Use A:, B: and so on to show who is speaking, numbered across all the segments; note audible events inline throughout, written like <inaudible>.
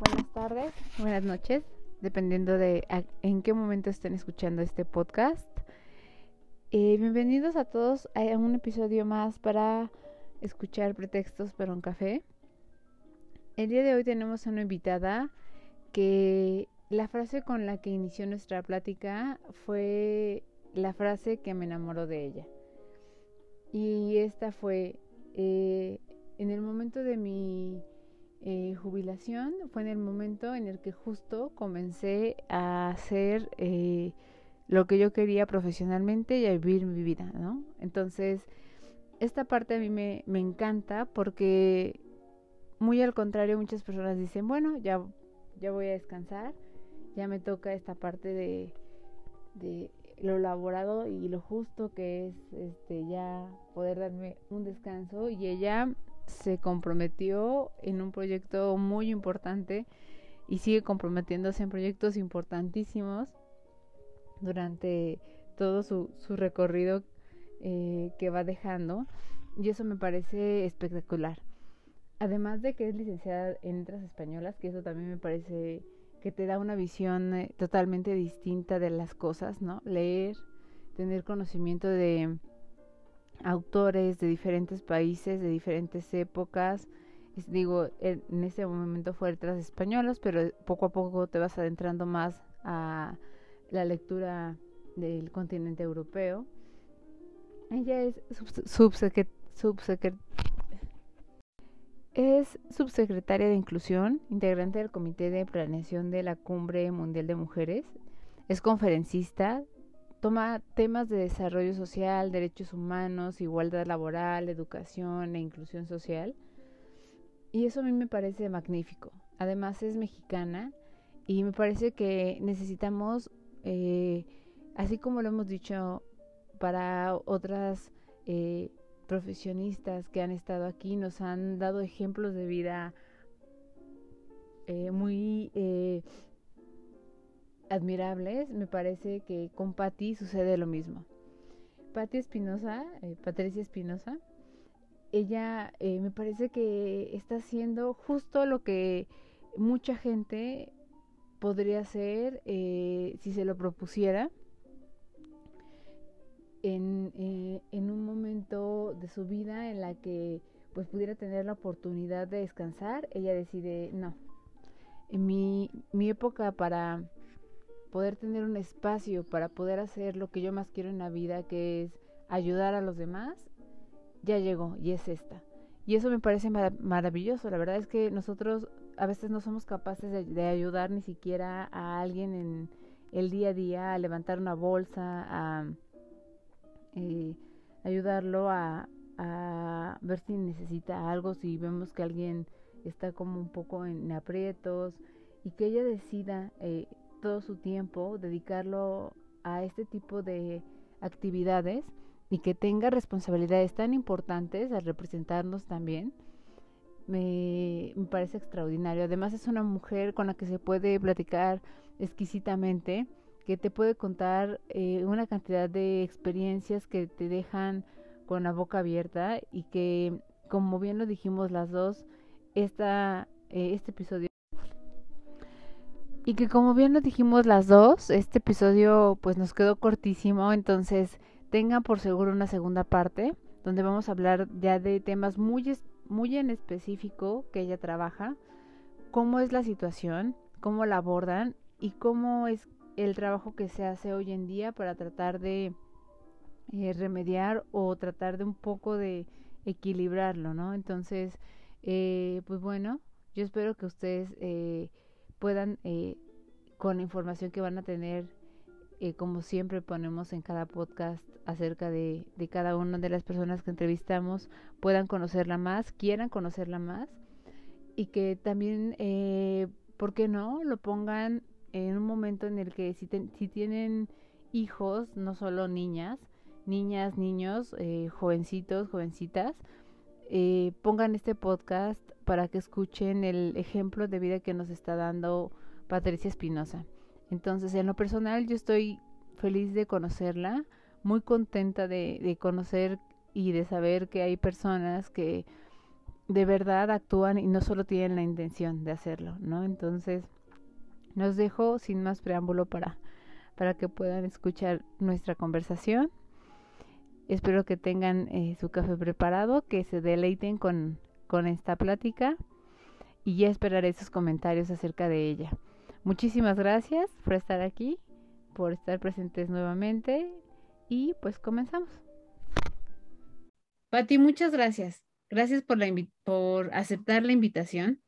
A: Buenas tardes, buenas noches dependiendo de en qué momento estén escuchando este podcast. Eh, bienvenidos a todos a un episodio más para escuchar pretextos para un café. El día de hoy tenemos a una invitada que la frase con la que inició nuestra plática fue la frase que me enamoró de ella. Y esta fue, eh, en el momento de mi eh, jubilación fue en el momento en el que justo comencé a hacer eh, lo que yo quería profesionalmente y a vivir mi vida, ¿no? Entonces, esta parte a mí me, me encanta porque muy al contrario, muchas personas dicen, bueno, ya, ya voy a descansar, ya me toca esta parte de, de lo elaborado y lo justo que es este ya poder darme un descanso y ella se comprometió en un proyecto muy importante y sigue comprometiéndose en proyectos importantísimos durante todo su, su recorrido eh, que va dejando y eso me parece espectacular. Además de que es licenciada en letras españolas, que eso también me parece que te da una visión eh, totalmente distinta de las cosas, ¿no? Leer, tener conocimiento de autores de diferentes países, de diferentes épocas. digo, en ese momento fue letras españolas, pero poco a poco te vas adentrando más a la lectura del continente europeo. Ella es subsecretaria de Inclusión, integrante del Comité de Planeación de la Cumbre Mundial de Mujeres, es conferencista, toma temas de desarrollo social, derechos humanos, igualdad laboral, educación e inclusión social. Y eso a mí me parece magnífico. Además es mexicana y me parece que necesitamos, eh, así como lo hemos dicho para otras eh, profesionistas que han estado aquí, nos han dado ejemplos de vida eh, muy admirables, me parece que con Patti sucede lo mismo. Patti Espinosa, eh, Patricia Espinosa, ella eh, me parece que está haciendo justo lo que mucha gente podría hacer eh, si se lo propusiera en, en un momento de su vida en la que pues pudiera tener la oportunidad de descansar, ella decide no. En mi, mi época para poder tener un espacio para poder hacer lo que yo más quiero en la vida, que es ayudar a los demás, ya llegó y es esta. Y eso me parece maravilloso. La verdad es que nosotros a veces no somos capaces de, ayudar ni siquiera a alguien en el día a día, a levantar una bolsa, a eh, ayudarlo a, a ver si necesita algo, si vemos que alguien está como un poco en aprietos y que ella decida eh, todo su tiempo, dedicarlo a este tipo de actividades y que tenga responsabilidades tan importantes al representarnos también, me, parece extraordinario. Además es una mujer con la que se puede platicar exquisitamente, que te puede contar eh, una cantidad de experiencias que te dejan con la boca abierta y que, como bien lo dijimos las dos, esta, eh, este episodio y que como bien lo dijimos las dos, este episodio pues nos quedó cortísimo, entonces tengan por seguro una segunda parte donde vamos a hablar ya de temas muy, muy en específico que ella trabaja, cómo es la situación, cómo la abordan y cómo es el trabajo que se hace hoy en día para tratar de eh, remediar o tratar de un poco de equilibrarlo, ¿no? Entonces, eh, pues bueno, yo espero que ustedes eh, puedan, eh, con la información que van a tener eh, como siempre ponemos en cada podcast acerca de, cada una de las personas que entrevistamos, puedan conocerla más, quieran conocerla más y que también, eh, ¿por qué no?, lo pongan en un momento en el que si, si tienen hijos, no solo niñas, niñas, niños, eh, jovencitos, jovencitas, eh, pongan este podcast para que escuchen el ejemplo de vida que nos está dando Patricia Espinosa. Entonces, en lo personal, yo estoy feliz de conocerla, muy contenta de, de conocer y de saber que hay personas que de verdad actúan y no solo tienen la intención de hacerlo, ¿no? Entonces, nos dejo sin más preámbulo para, para que puedan escuchar nuestra conversación. Espero que tengan eh, su café preparado, que se deleiten con, con esta plática y ya esperaré sus comentarios acerca de ella. Muchísimas gracias por estar aquí, por estar presentes nuevamente y pues comenzamos. Pati, muchas gracias. Gracias por, la por aceptar la invitación.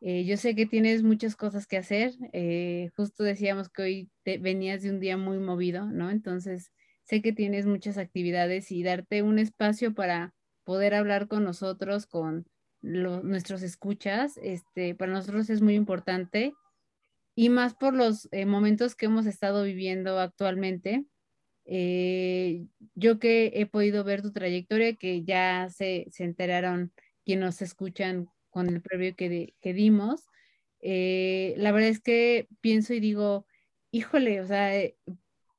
A: Eh, yo sé que tienes muchas cosas que hacer. Eh, justo decíamos que hoy te, venías de un día muy movido, ¿no? Entonces, sé que tienes muchas actividades y darte un espacio para poder hablar con nosotros, con nuestros escuchas, este, para nosotros es muy importante y más por los eh, momentos que hemos estado viviendo actualmente. yo que he podido ver tu trayectoria, que ya se, se enteraron quienes nos escuchan con el previo que, que dimos, eh, la verdad es que pienso y digo, híjole, o sea, eh,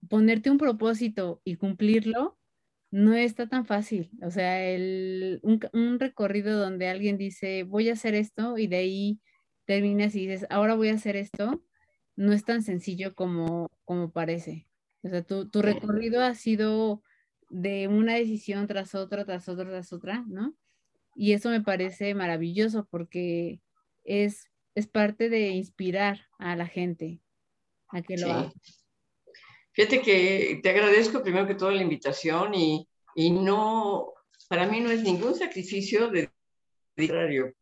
A: ponerte un propósito y cumplirlo no está tan fácil. O sea, el, un, recorrido donde alguien dice, voy a hacer esto y de ahí terminas y dices, ahora voy a hacer esto, no es tan sencillo como, como parece. O sea, tu, tu recorrido ha sido de una decisión tras otra, tras otra, tras otra, ¿no? Y eso me parece maravilloso porque es, es parte de inspirar a la gente a que lo haga.
B: Fíjate que te agradezco primero que todo la invitación y, y no, para mí no es ningún sacrificio de contrario.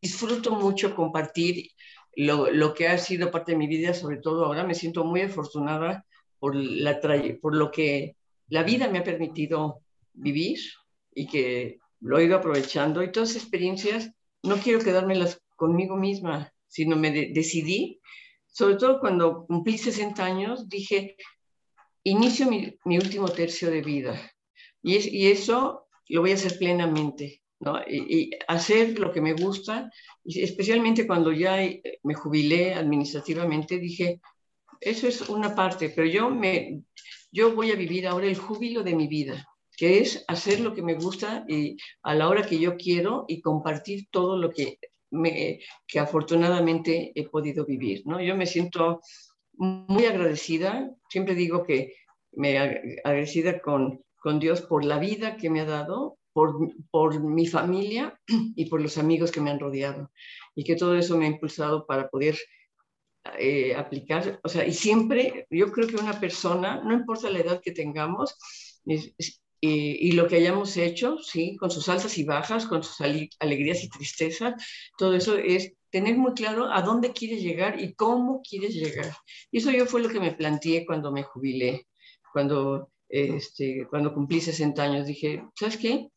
B: Disfruto mucho compartir lo, lo, que ha sido parte de mi vida, sobre todo ahora me siento muy afortunada por, la, por lo que la vida me ha permitido vivir y que lo he ido aprovechando y todas esas experiencias no quiero quedármelas conmigo misma, sino me decidí, sobre todo cuando cumplí 60 años, dije, inicio mi, último tercio de vida y, es, y, eso lo voy a hacer plenamente. Y, hacer lo que me gusta, especialmente cuando ya me jubilé administrativamente, dije, eso es una parte, pero yo, me, yo voy a vivir ahora el júbilo de mi vida que es hacer lo que me gusta y a la hora que yo quiero y compartir todo lo que, me, que afortunadamente he podido vivir. ¿no? Yo me siento muy agradecida, siempre digo que me agradecida con, con Dios por la vida que me ha dado, por, por, mi familia <clears throat> y por los amigos que me han rodeado. Y que todo eso me ha impulsado para poder eh, aplicar, o sea, y siempre yo creo que una persona, no importa la edad que tengamos, y, lo que hayamos hecho, sí, con sus altas y bajas, con sus alegrías y tristezas, todo eso es tener muy claro a dónde quieres llegar y cómo quieres llegar. Y eso yo fue lo que me planteé cuando me jubilé, cuando, este, cuando cumplí 60 años. Dije, ¿sabes qué?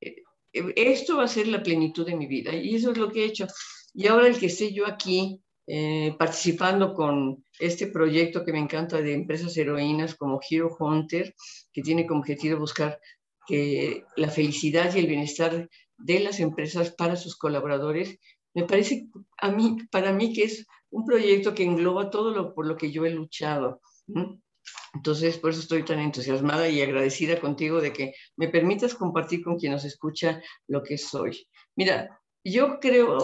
B: Eh, esto va a ser la plenitud de mi vida y eso es lo que he hecho. Y ahora el que esté yo aquí eh, participando con este proyecto que me encanta de empresas heroínas como Hero Hunter, que tiene como objetivo buscar que la felicidad y el bienestar de las empresas para sus colaboradores. Me parece a mí, para mí que es un proyecto que engloba todo lo por lo que yo he luchado. Entonces, por eso estoy tan entusiasmada y agradecida contigo de que me permitas compartir con quien nos escucha lo que soy. Mira, yo creo,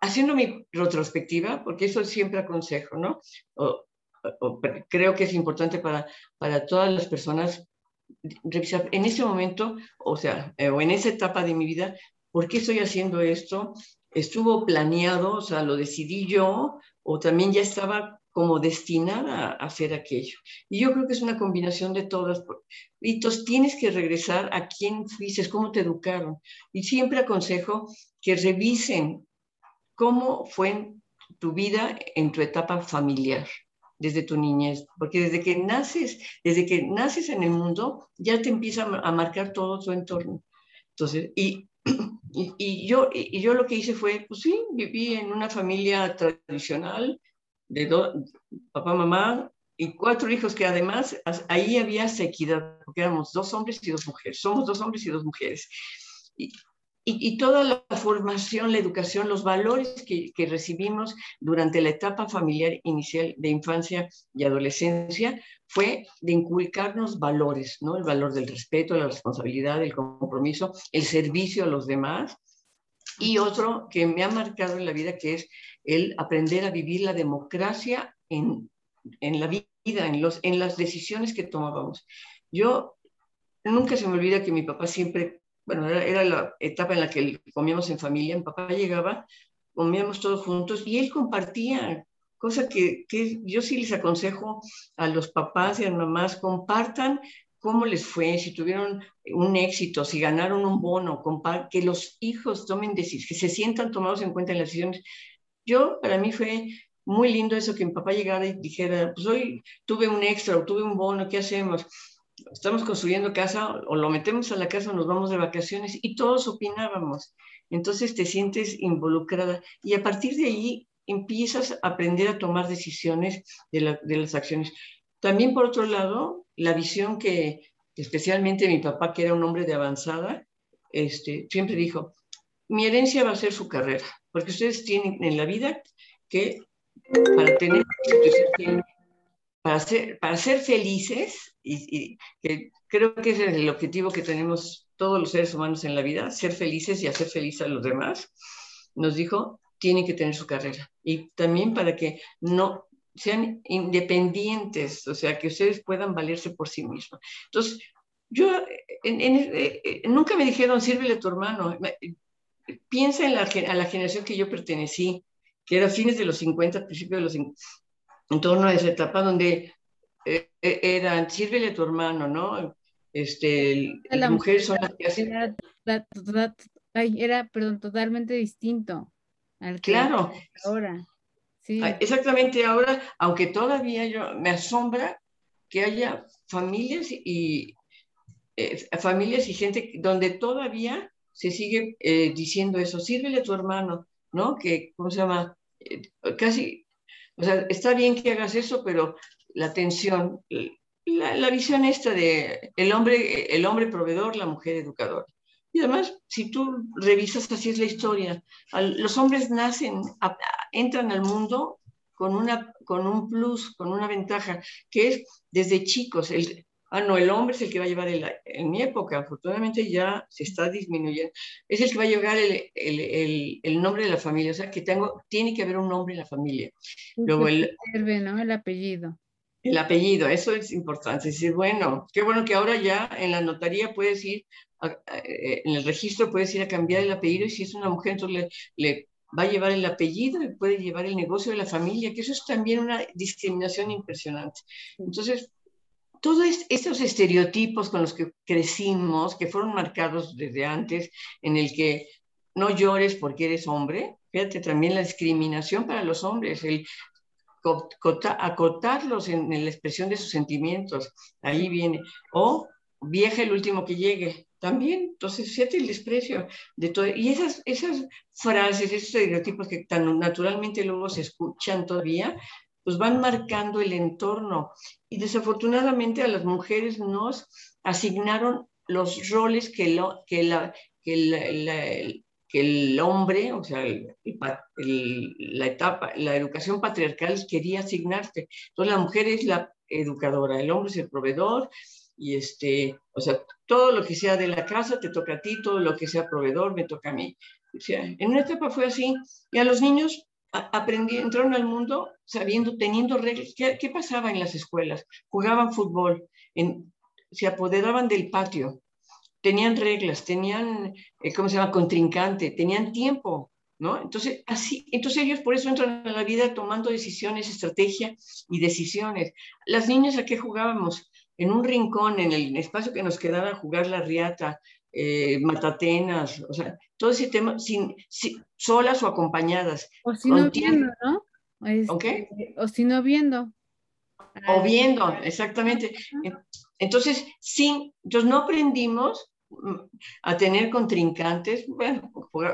B: haciendo mi retrospectiva, porque eso siempre aconsejo, ¿no? O, creo que es importante para, para todas las personas revisar en ese momento, o sea, eh, o en esa etapa de mi vida, ¿por qué estoy haciendo esto? ¿Estuvo planeado, o sea, lo decidí yo, o también ya estaba como destinada a hacer aquello? Y yo creo que es una combinación de todas. Y entonces tienes que regresar a quién fuiste, cómo te educaron. Y siempre aconsejo que revisen cómo fue tu vida en tu etapa familiar. desde tu niñez, porque desde que naces, desde que naces en el mundo, ya te empieza a marcar todo tu entorno. Entonces, y, <clears throat> y, yo, y yo lo que hice fue, pues sí, viví en una familia tradicional de papá, mamá y cuatro hijos que además ahí había sequidad, porque éramos dos hombres y dos mujeres, somos dos hombres y dos mujeres. Y, y, toda la formación, la educación, los valores que, recibimos durante la etapa familiar inicial de infancia y adolescencia fue de inculcarnos valores, ¿no? El valor del respeto, la responsabilidad, el compromiso, el servicio a los demás. Y otro que me ha marcado en la vida, que es el aprender a vivir la democracia en, en la vida, en, los, en las decisiones que tomábamos. Yo nunca se me olvida que mi papá siempre bueno, era, la etapa en la que comíamos en familia, mi papá llegaba, comíamos todos juntos y él compartía, cosa que, que yo sí les aconsejo a los papás y a las mamás, compartan cómo les fue, si tuvieron un éxito, si ganaron un bono, que los hijos tomen decisiones, que se sientan tomados en cuenta en las decisiones. Yo, para mí fue muy lindo eso que mi papá llegara y dijera, pues hoy tuve un extra o tuve un bono, ¿qué hacemos? Estamos construyendo casa o lo metemos a la casa o nos vamos de vacaciones y todos opinábamos. Entonces te sientes involucrada y a partir de ahí empiezas a aprender a tomar decisiones de, las acciones. También por otro lado, la visión que especialmente mi papá, que era un hombre de avanzada, este, siempre dijo, mi herencia va a ser su carrera, porque ustedes tienen en la vida que para tener para ser, para ser felices, y, que creo que ese es el objetivo que tenemos todos los seres humanos en la vida, ser felices y hacer feliz a los demás, nos dijo, tienen que tener su carrera. Y también para que no sean independientes, o sea, que ustedes puedan valerse por sí mismos. Entonces, yo, eh, nunca me dijeron, sírvele a tu hermano. Piensa en la, a la generación que yo pertenecí, que era fines de los 50, principios de los 50 en torno a esa etapa donde eh, eh, era, sírvele a tu hermano, ¿no? Este, las mujeres son las que hacen...
A: Era, perdón, totalmente distinto
B: al que claro.
A: ahora. Sí.
B: Exactamente ahora, aunque todavía yo me asombra que haya familias y eh, familias y gente donde todavía se sigue diciendo eso, sírvele a tu hermano, ¿no? Que, ¿cómo se llama? casi o sea, está bien que hagas eso, pero la tensión, la, visión esta de el hombre, el hombre proveedor, la mujer educadora. Y además, si tú revisas, así es la historia, los hombres nacen, entran al mundo con, una, con un plus, con una ventaja, que es desde chicos, el, ah, no, el hombre es el que va a llevar, el, en mi época, afortunadamente ya se está disminuyendo, es el que va a llevar el, el, el nombre de la familia, o sea, que tengo, tiene que haber un nombre en la familia.
A: Luego el, ¿no? el apellido.
B: El apellido, eso es importante. Es decir, bueno, qué bueno que ahora ya en la notaría puedes ir, eh, en el registro puedes ir a cambiar el apellido y si es una mujer, entonces le, le va a llevar el apellido y puede llevar el negocio de la familia, que eso es también una discriminación impresionante. Entonces, todos estos estereotipos con los que crecimos, que fueron marcados desde antes, en el que no llores porque eres hombre, fíjate también la discriminación para los hombres, el acotarlos en, la expresión de sus sentimientos, ahí viene, o vieja el último que llegue, también, entonces fíjate el desprecio de todo, y esas, esas frases, esos estereotipos que tan naturalmente luego se escuchan todavía, pues van marcando el entorno. Y desafortunadamente a las mujeres nos asignaron los roles que, lo, que, la, que, el hombre, o sea, la etapa, la educación patriarcal quería asignarte. Entonces la mujer es la educadora, el hombre es el proveedor, y este, o sea, todo lo que sea de la casa te toca a ti, todo lo que sea proveedor me toca a mí. O sea, en una etapa fue así, y a los niños aprendí, entraron al mundo sabiendo, teniendo reglas. ¿Qué, pasaba en las escuelas? Jugaban fútbol, en, se apoderaban del patio, tenían reglas, tenían, eh, ¿cómo se llama?, contrincante, tenían tiempo, ¿no? Entonces, así, entonces ellos por eso entran a la vida tomando decisiones, estrategia y decisiones. Las niñas a qué jugábamos? En un rincón, en el espacio que nos quedaba jugar la riata, eh, matatenas, o sea, todo ese tema, sin, solas o acompañadas.
A: O si no viendo, ¿no? Este, o si no viendo.
B: o viendo, exactamente. Entonces, sí, entonces no aprendimos mm, a tener contrincantes. Bueno,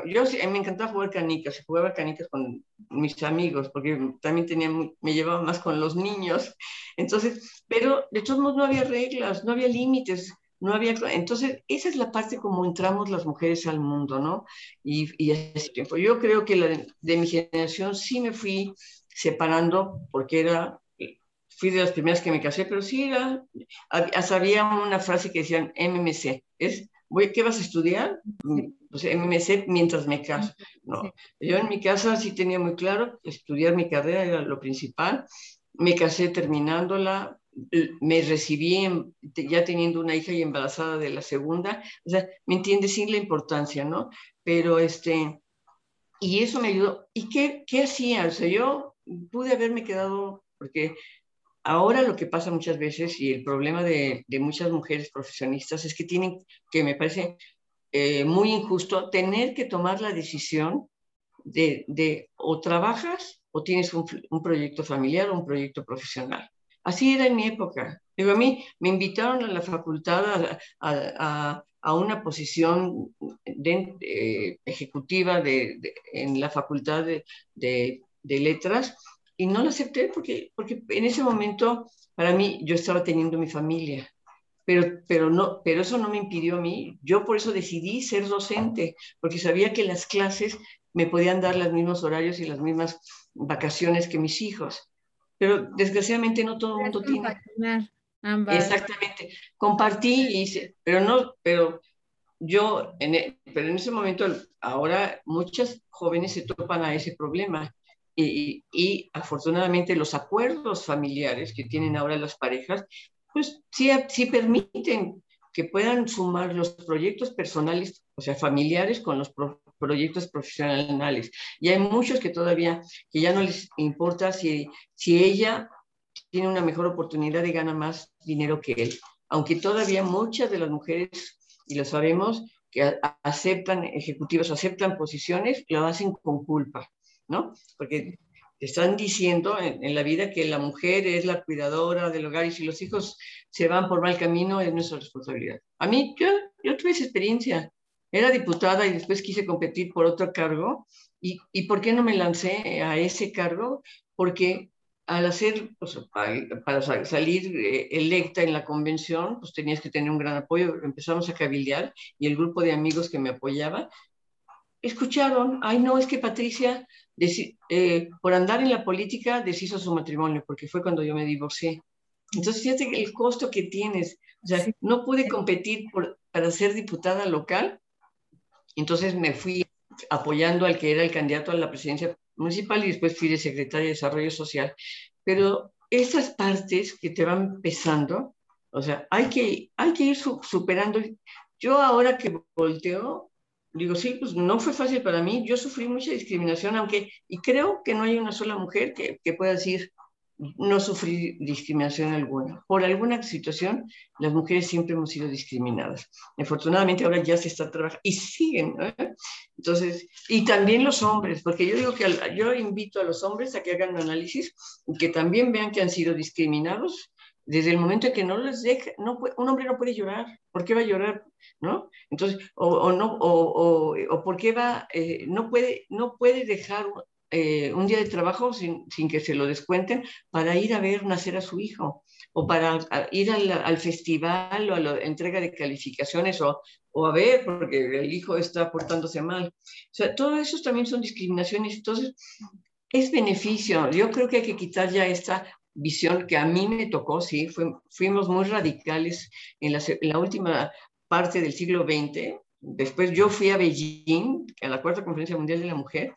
B: yo me encantaba jugar canicas, jugaba canicas con mis amigos, porque también tenía, me llevaba más con los niños. Entonces, pero de todos modos no había reglas, no había límites, no había... Entonces, esa es la parte como entramos las mujeres al mundo, ¿no? Y, y ese tiempo. Yo creo que la de, de mi generación sí me fui separando porque era fui de las primeras que me casé, pero sí era, había una frase que decían MMC, es, voy, ¿qué vas a estudiar? Pues MMC mientras me caso. No, yo en mi casa sí tenía muy claro, estudiar mi carrera era lo principal, me casé terminándola, me recibí ya teniendo una hija y embarazada de la segunda, o sea, me entiendes sin la importancia, ¿no? Pero este, y eso me ayudó. ¿Y qué, qué hacía? O sea, yo pude haberme quedado, porque Ahora lo que pasa muchas veces y el problema de, muchas mujeres profesionistas es que tienen, que me parece eh, muy injusto, tener que tomar la decisión de, o trabajas o tienes un, proyecto familiar o un proyecto profesional. Así era en mi época. Digo, a mí me invitaron a la facultad a, una posición de, ejecutiva de, en la facultad de, letras y no lo acepté porque, porque en ese momento para mí yo estaba teniendo mi familia, pero, pero, no, pero eso no me impidió a mí, yo por eso decidí ser docente, porque sabía que las clases me podían dar los mismos horarios y las mismas vacaciones que mis hijos, pero desgraciadamente no todo el mundo tiene. Exactamente, compartí y hice, pero no, pero yo, en, e, pero en ese momento, ahora muchas jóvenes se topan a ese problema y, afortunadamente los acuerdos familiares que tienen ahora las parejas, pues sí, sí permiten que puedan sumar los proyectos personales, o sea, familiares con los proyectos profesionales. Y hay muchos que todavía, que ya no les importa si, si ella tiene una mejor oportunidad y gana más dinero que él. Aunque todavía muchas de las mujeres, y lo sabemos, que aceptan ejecutivos, aceptan posiciones, lo hacen con culpa. ¿no? Porque te están diciendo en, la vida que la mujer es la cuidadora del hogar y si los hijos se van por mal camino es nuestra responsabilidad. A mí, yo, yo tuve esa experiencia. Era diputada y después quise competir por otro cargo. ¿Y, y por qué no me lancé a ese cargo? Porque al hacer, pues, para salir eh, electa en la convención, pues tenías que tener un gran apoyo. Empezamos a cabildear y el grupo de amigos que me apoyaba escucharon, ay no, es que Patricia eh, por andar en la política deshizo su matrimonio, porque fue cuando yo me divorcié. Entonces, fíjate el costo que tienes. O sea, no pude competir para ser diputada local, entonces me fui apoyando al que era el candidato a la presidencia municipal y después fui de secretaria de Desarrollo Social. Pero esas partes que te van pesando, o sea, hay que, hay que ir superando. Yo ahora que volteo, digo, sí, pues no fue fácil para mí. Yo sufrí mucha discriminación, aunque, y creo que no hay una sola mujer que, que pueda decir, no sufrí discriminación alguna. Por alguna situación, las mujeres siempre hemos sido discriminadas. Afortunadamente ahora ya se está trabajando y siguen. Entonces, y también los hombres, porque yo digo que yo invito a los hombres a que hagan un análisis y que también vean que han sido discriminados desde el momento en que no les deja, no un hombre no puede llorar, ¿por qué va a llorar? ¿No? Entonces, o, no, o, o, por qué va, eh, no, puede, no puede dejar eh, un día de trabajo sin, sin, que se lo descuenten para ir a ver nacer a su hijo, o para ir al, al, festival o a la entrega de calificaciones, o, o a ver, porque el hijo está portándose mal. O sea, todo eso también son discriminaciones. Entonces, es beneficio. Yo creo que hay que quitar ya esta visión que a mí me tocó, sí, fuimos muy radicales en la, última parte del siglo XX. Después yo fui a Beijing, a la Cuarta Conferencia Mundial de la Mujer.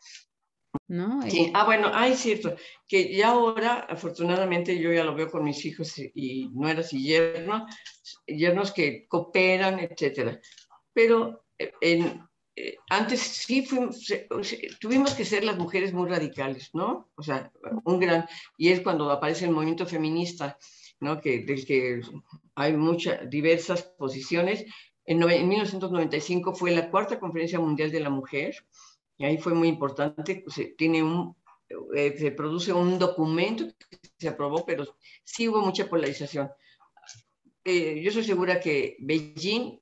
A: No,
B: sí. Ah, bueno, ah, es cierto, que ya ahora, afortunadamente, yo ya lo veo con mis hijos y nueras y yernos, yernos que cooperan, etcétera. Pero eh, en, eh, antes sí fuimos, tuvimos que ser las mujeres muy radicales, ¿no? O sea, un gran, y es cuando aparece el movimiento feminista, ¿no? Que, del que hay muchas, diversas posiciones. En, en 1995 fue la cuarta conferencia mundial de la mujer, y ahí fue muy importante, pues, eh, tiene un, eh, se produce un documento que se aprobó, pero sí hubo mucha polarización. Eh, yo soy segura que Beijing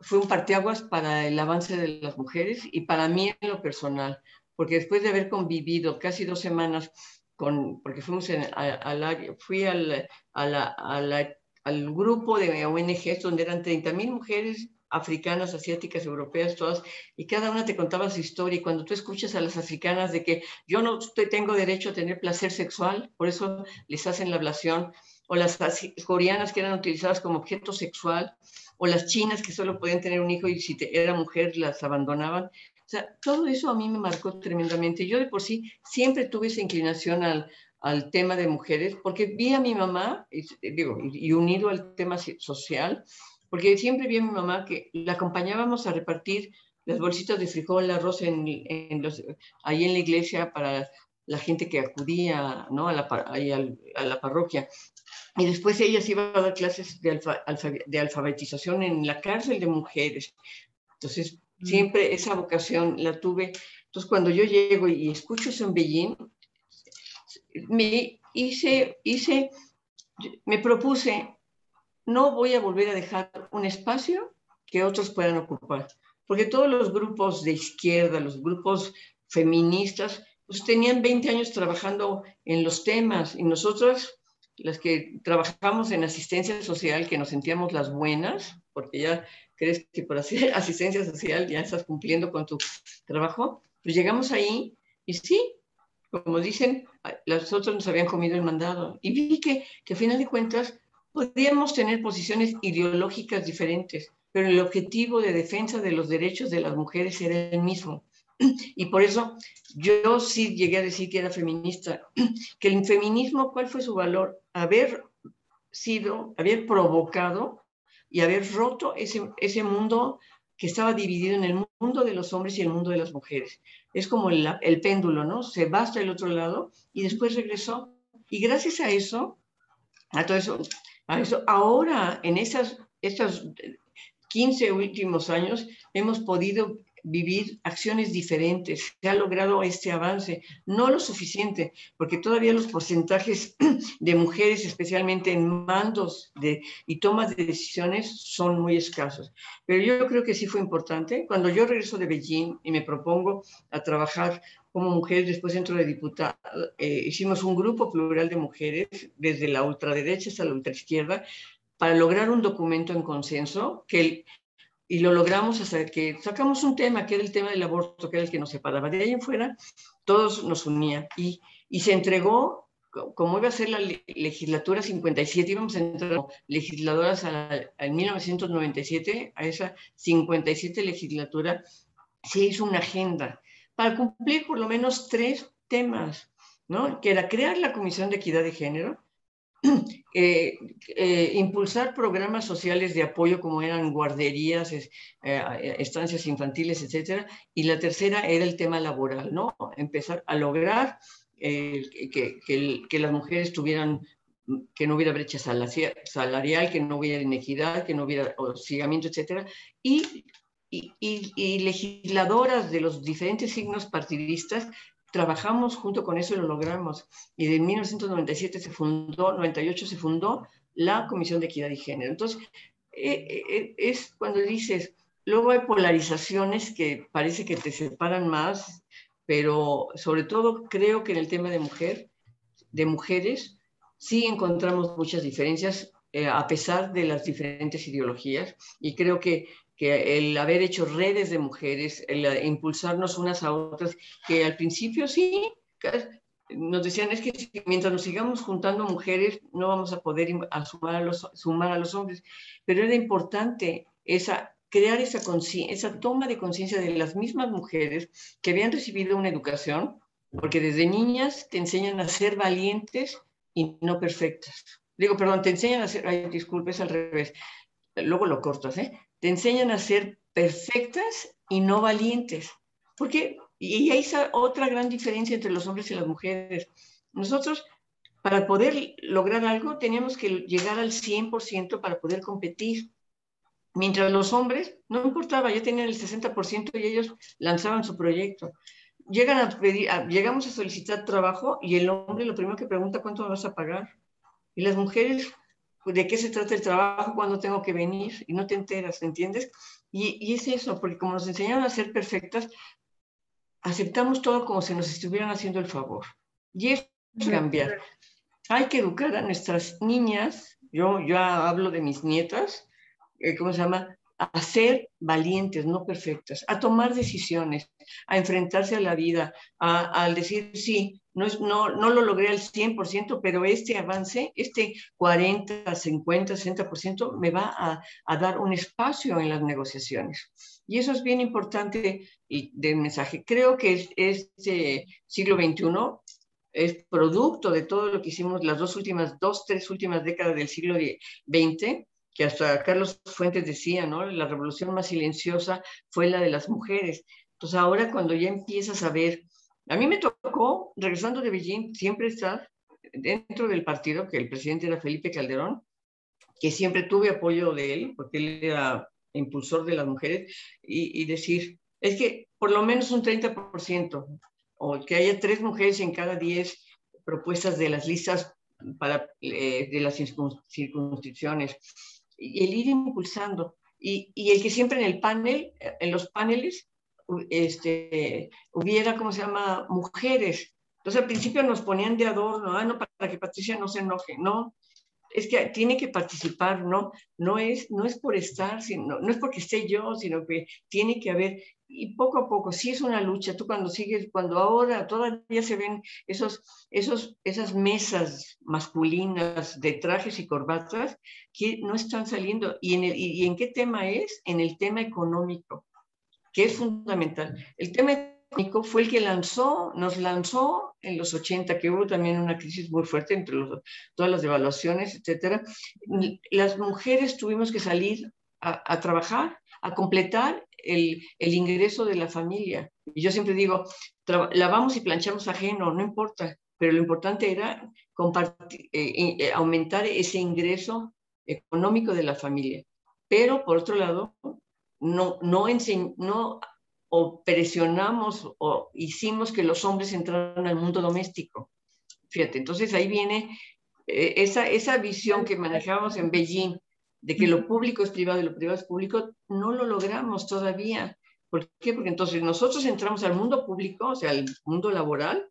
B: fue un parteaguas para el avance de las mujeres y para mí en lo personal, porque después de haber convivido casi dos semanas con, porque fuimos al, fui al, al grupo de ONGs donde eran 30 mil mujeres africanas, asiáticas, europeas, todas, y cada una te contaba su historia. Y cuando tú escuchas a las africanas de que yo no tengo derecho a tener placer sexual, por eso les hacen la ablación, o las coreanas que eran utilizadas como objeto sexual, o las chinas que solo podían tener un hijo y si era mujer las abandonaban. O sea, todo eso a mí me marcó tremendamente. Yo de por sí siempre tuve esa inclinación al, tema de mujeres, porque vi a mi mamá, digo, y unido al tema social, porque siempre vi a mi mamá que la acompañábamos a repartir las bolsitas de frijol, arroz en, en los, ahí en la iglesia para la gente que acudía ¿no? a, la, a la parroquia. Y después ella se iba a dar clases de, de alfabetización en la cárcel de mujeres. Entonces, mm. siempre esa vocación la tuve. Entonces, cuando yo llego y escucho Beijing, me hice, hice, me propuse no voy a volver a dejar un espacio que otros puedan ocupar. Porque todos los grupos de izquierda, los grupos feministas, pues tenían 20 años trabajando en los temas y nosotros, las que trabajamos en asistencia social, que nos sentíamos las buenas, porque ya crees que por hacer <laughs> asistencia social ya estás cumpliendo con tu trabajo, pues llegamos ahí y sí, como dicen, las otras nos habían comido el mandado. Y vi que, que a final de cuentas Podríamos tener posiciones ideológicas diferentes, pero el objetivo de defensa de los derechos de las mujeres era el mismo. <clears throat> Y por eso yo sí llegué a decir que era feminista, <clears throat> que el feminismo, ¿cuál fue su valor? Haber sido, haber provocado y haber roto ese, ese mundo que estaba dividido en el mundo de los hombres y el mundo de las mujeres. Es como el, péndulo, ¿no? Se va hasta el otro lado y después regresó. Y gracias a eso, a todo eso, ahora, en esas, estos 15 últimos años, hemos podido vivir acciones diferentes. Se ha logrado este avance, no lo suficiente, porque todavía los porcentajes <clears throat> de mujeres, especialmente en mandos de, y tomas de decisiones, son muy escasos. Pero yo creo que sí fue importante. Cuando yo regreso de Beijing y me propongo a trabajar como mujeres, después dentro de diputada, eh, hicimos un grupo plural de mujeres, desde la ultraderecha hasta la ultraizquierda, para lograr un documento en consenso que y lo logramos hasta que sacamos un tema, que era el tema del aborto, que era el que nos separaba. De ahí en fuera, todos nos unía. Y, y se entregó, como iba a ser la legislatura 57, íbamos a entrar legisladoras en 1997, a esa 57 legislatura, se hizo una agenda para cumplir por lo menos tres temas, ¿no? Que era crear la Comisión de Equidad de Género, <clears throat> eh, eh, impulsar programas sociales de apoyo como eran guarderías, eh, estancias infantiles, etcétera. Y la tercera era el tema laboral, ¿no? Empezar a lograr que, las mujeres tuvieran que no hubiera brecha salarial, que no hubiera inequidad, que no hubiera hostigamiento, etcétera. Y y, y, legisladoras de los diferentes signos partidistas trabajamos junto con eso y lo logramos. Y en 1997 se fundó, 98 se fundó la Comisión de Equidad y Género. Entonces, eh, eh, eh, es cuando dices, luego hay polarizaciones que parece que te separan más, pero sobre todo creo que en el tema de mujer, de mujeres, sí encontramos muchas diferencias a pesar de las diferentes ideologías y creo que que el haber hecho redes de mujeres, el impulsarnos unas a otras, que al principio sí, nos decían es que mientras nos sigamos juntando mujeres no vamos a poder sumar a los, sumar a los hombres, pero era importante esa, crear esa, esa toma de conciencia de las mismas mujeres que habían recibido una educación, porque desde niñas te enseñan a ser valientes y no perfectas. Digo, perdón, te enseñan a ser, ay, disculpe, es al revés, luego lo cortas, ¿eh? Te enseñan a ser perfectas y no valientes. Porque, y hay otra gran diferencia entre los hombres y las mujeres. Nosotros, para poder lograr algo, teníamos que llegar al 100% para poder competir. Mientras los hombres, no importaba, ya tenían el 60% y ellos lanzaban su proyecto. llegan a pedir, llegamos a solicitar trabajo y el hombre lo primero que pregunta, ¿cuánto me vas a pagar? Y las mujeres, ¿de qué se trata el trabajo? ¿Cuándo tengo que venir? Y no te enteras, ¿entiendes? Y, y es eso, porque como nos enseñaron a ser perfectas, aceptamos todo como si nos estuvieran haciendo el favor. Y eso es cambiar. Hay que educar a nuestras niñas, yo, yo hablo de mis nietas, eh, ¿cómo se llama? A ser valientes, no perfectas, a tomar decisiones, a enfrentarse a la vida, a, decir, sí, no, es, no, no lo logré al 100%, pero este avance, este 40, 50, 60%, me va a, a dar un espacio en las negociaciones. Y eso es bien importante y del mensaje. Creo que este siglo XXI es producto de todo lo que hicimos las dos últimas, dos, tres últimas décadas del siglo XX, que hasta Carlos Fuentes decía, ¿no? La revolución más silenciosa fue la de las mujeres. Entonces ahora cuando ya empiezas a ver, a mí me tocó, regresando de Beijing, siempre estar dentro del partido, que el presidente era Felipe Calderón, que siempre tuve apoyo de él, porque él era impulsor de las mujeres, y, decir, es que por lo menos un 30%, o que haya tres mujeres en cada diez propuestas de las listas para, eh, de las circunscripciones, y el ir impulsando. Y, y, el que siempre en el panel, en los paneles, este, hubiera, ¿cómo se llama?, mujeres. Entonces al principio nos ponían de adorno, ah, no, para que Patricia no se enoje, no, es que tiene que participar, ¿no? No es, no es por estar, sino, no es porque esté yo, sino que tiene que haber, y poco a poco, sí es una lucha, tú cuando sigues, cuando ahora todavía se ven esos, esos, esas mesas masculinas de trajes y corbatas que no están saliendo. ¿Y en, y en qué tema es? En el tema económico, que es fundamental. El tema fue el que lanzó, nos lanzó en los 80, que hubo también una crisis muy fuerte entre todas las devaluaciones, etcétera. Las mujeres tuvimos que salir a, trabajar, a completar el, el, ingreso de la familia. Y yo siempre digo, lavamos y planchamos ajeno, no importa, pero lo importante era compartir, eh, eh, aumentar ese ingreso económico de la familia. Pero por otro lado, no, no, no o presionamos o hicimos que los hombres entraran al mundo doméstico. Fíjate, entonces ahí viene eh, esa, esa visión que manejábamos en Beijing de que lo público es privado y lo privado es público, no lo logramos todavía. ¿Por qué? Porque entonces nosotros entramos al mundo público, o sea, al mundo laboral,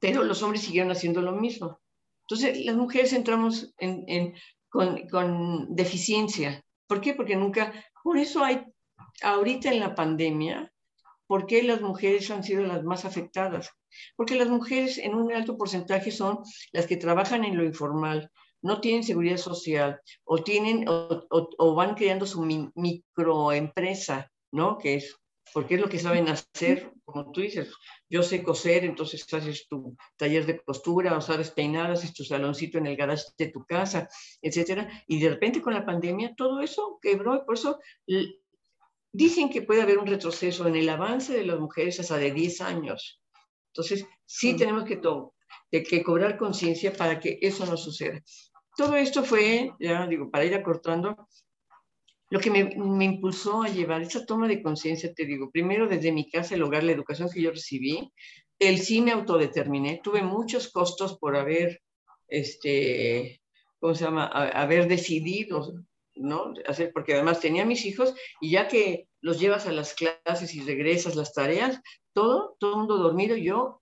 B: pero los hombres siguieron haciendo lo mismo. Entonces, las mujeres entramos en, en, con, con deficiencia. ¿Por qué? Porque nunca, por eso hay ahorita en la pandemia, ¿por qué las mujeres han sido las más afectadas? Porque las mujeres en un alto porcentaje son las que trabajan en lo informal, no tienen seguridad social o, tienen, o, van creando su microempresa, ¿no? Que es, porque es lo que saben hacer, como tú dices, yo sé coser, entonces haces tu taller de costura, o sabes peinar, haces tu saloncito en el garage de tu casa, etcétera. Y de repente con la pandemia todo eso quebró y por eso Dicen que puede haber un retroceso en el avance de las mujeres hasta de 10 años. Entonces, sí mm. tenemos que, que cobrar conciencia para que eso no suceda. Todo esto fue, ya digo, para ir acortando, lo que me, me impulsó a llevar esa toma de conciencia, te digo, primero desde mi casa, el hogar, la educación que yo recibí, el sí me autodeterminé, tuve muchos costos por haber, este, ¿cómo se llama?, haber decidido ¿no? Hacer, porque además tenía mis hijos y ya que los llevas a las clases y regresas las tareas, todo, todo el mundo dormido, yo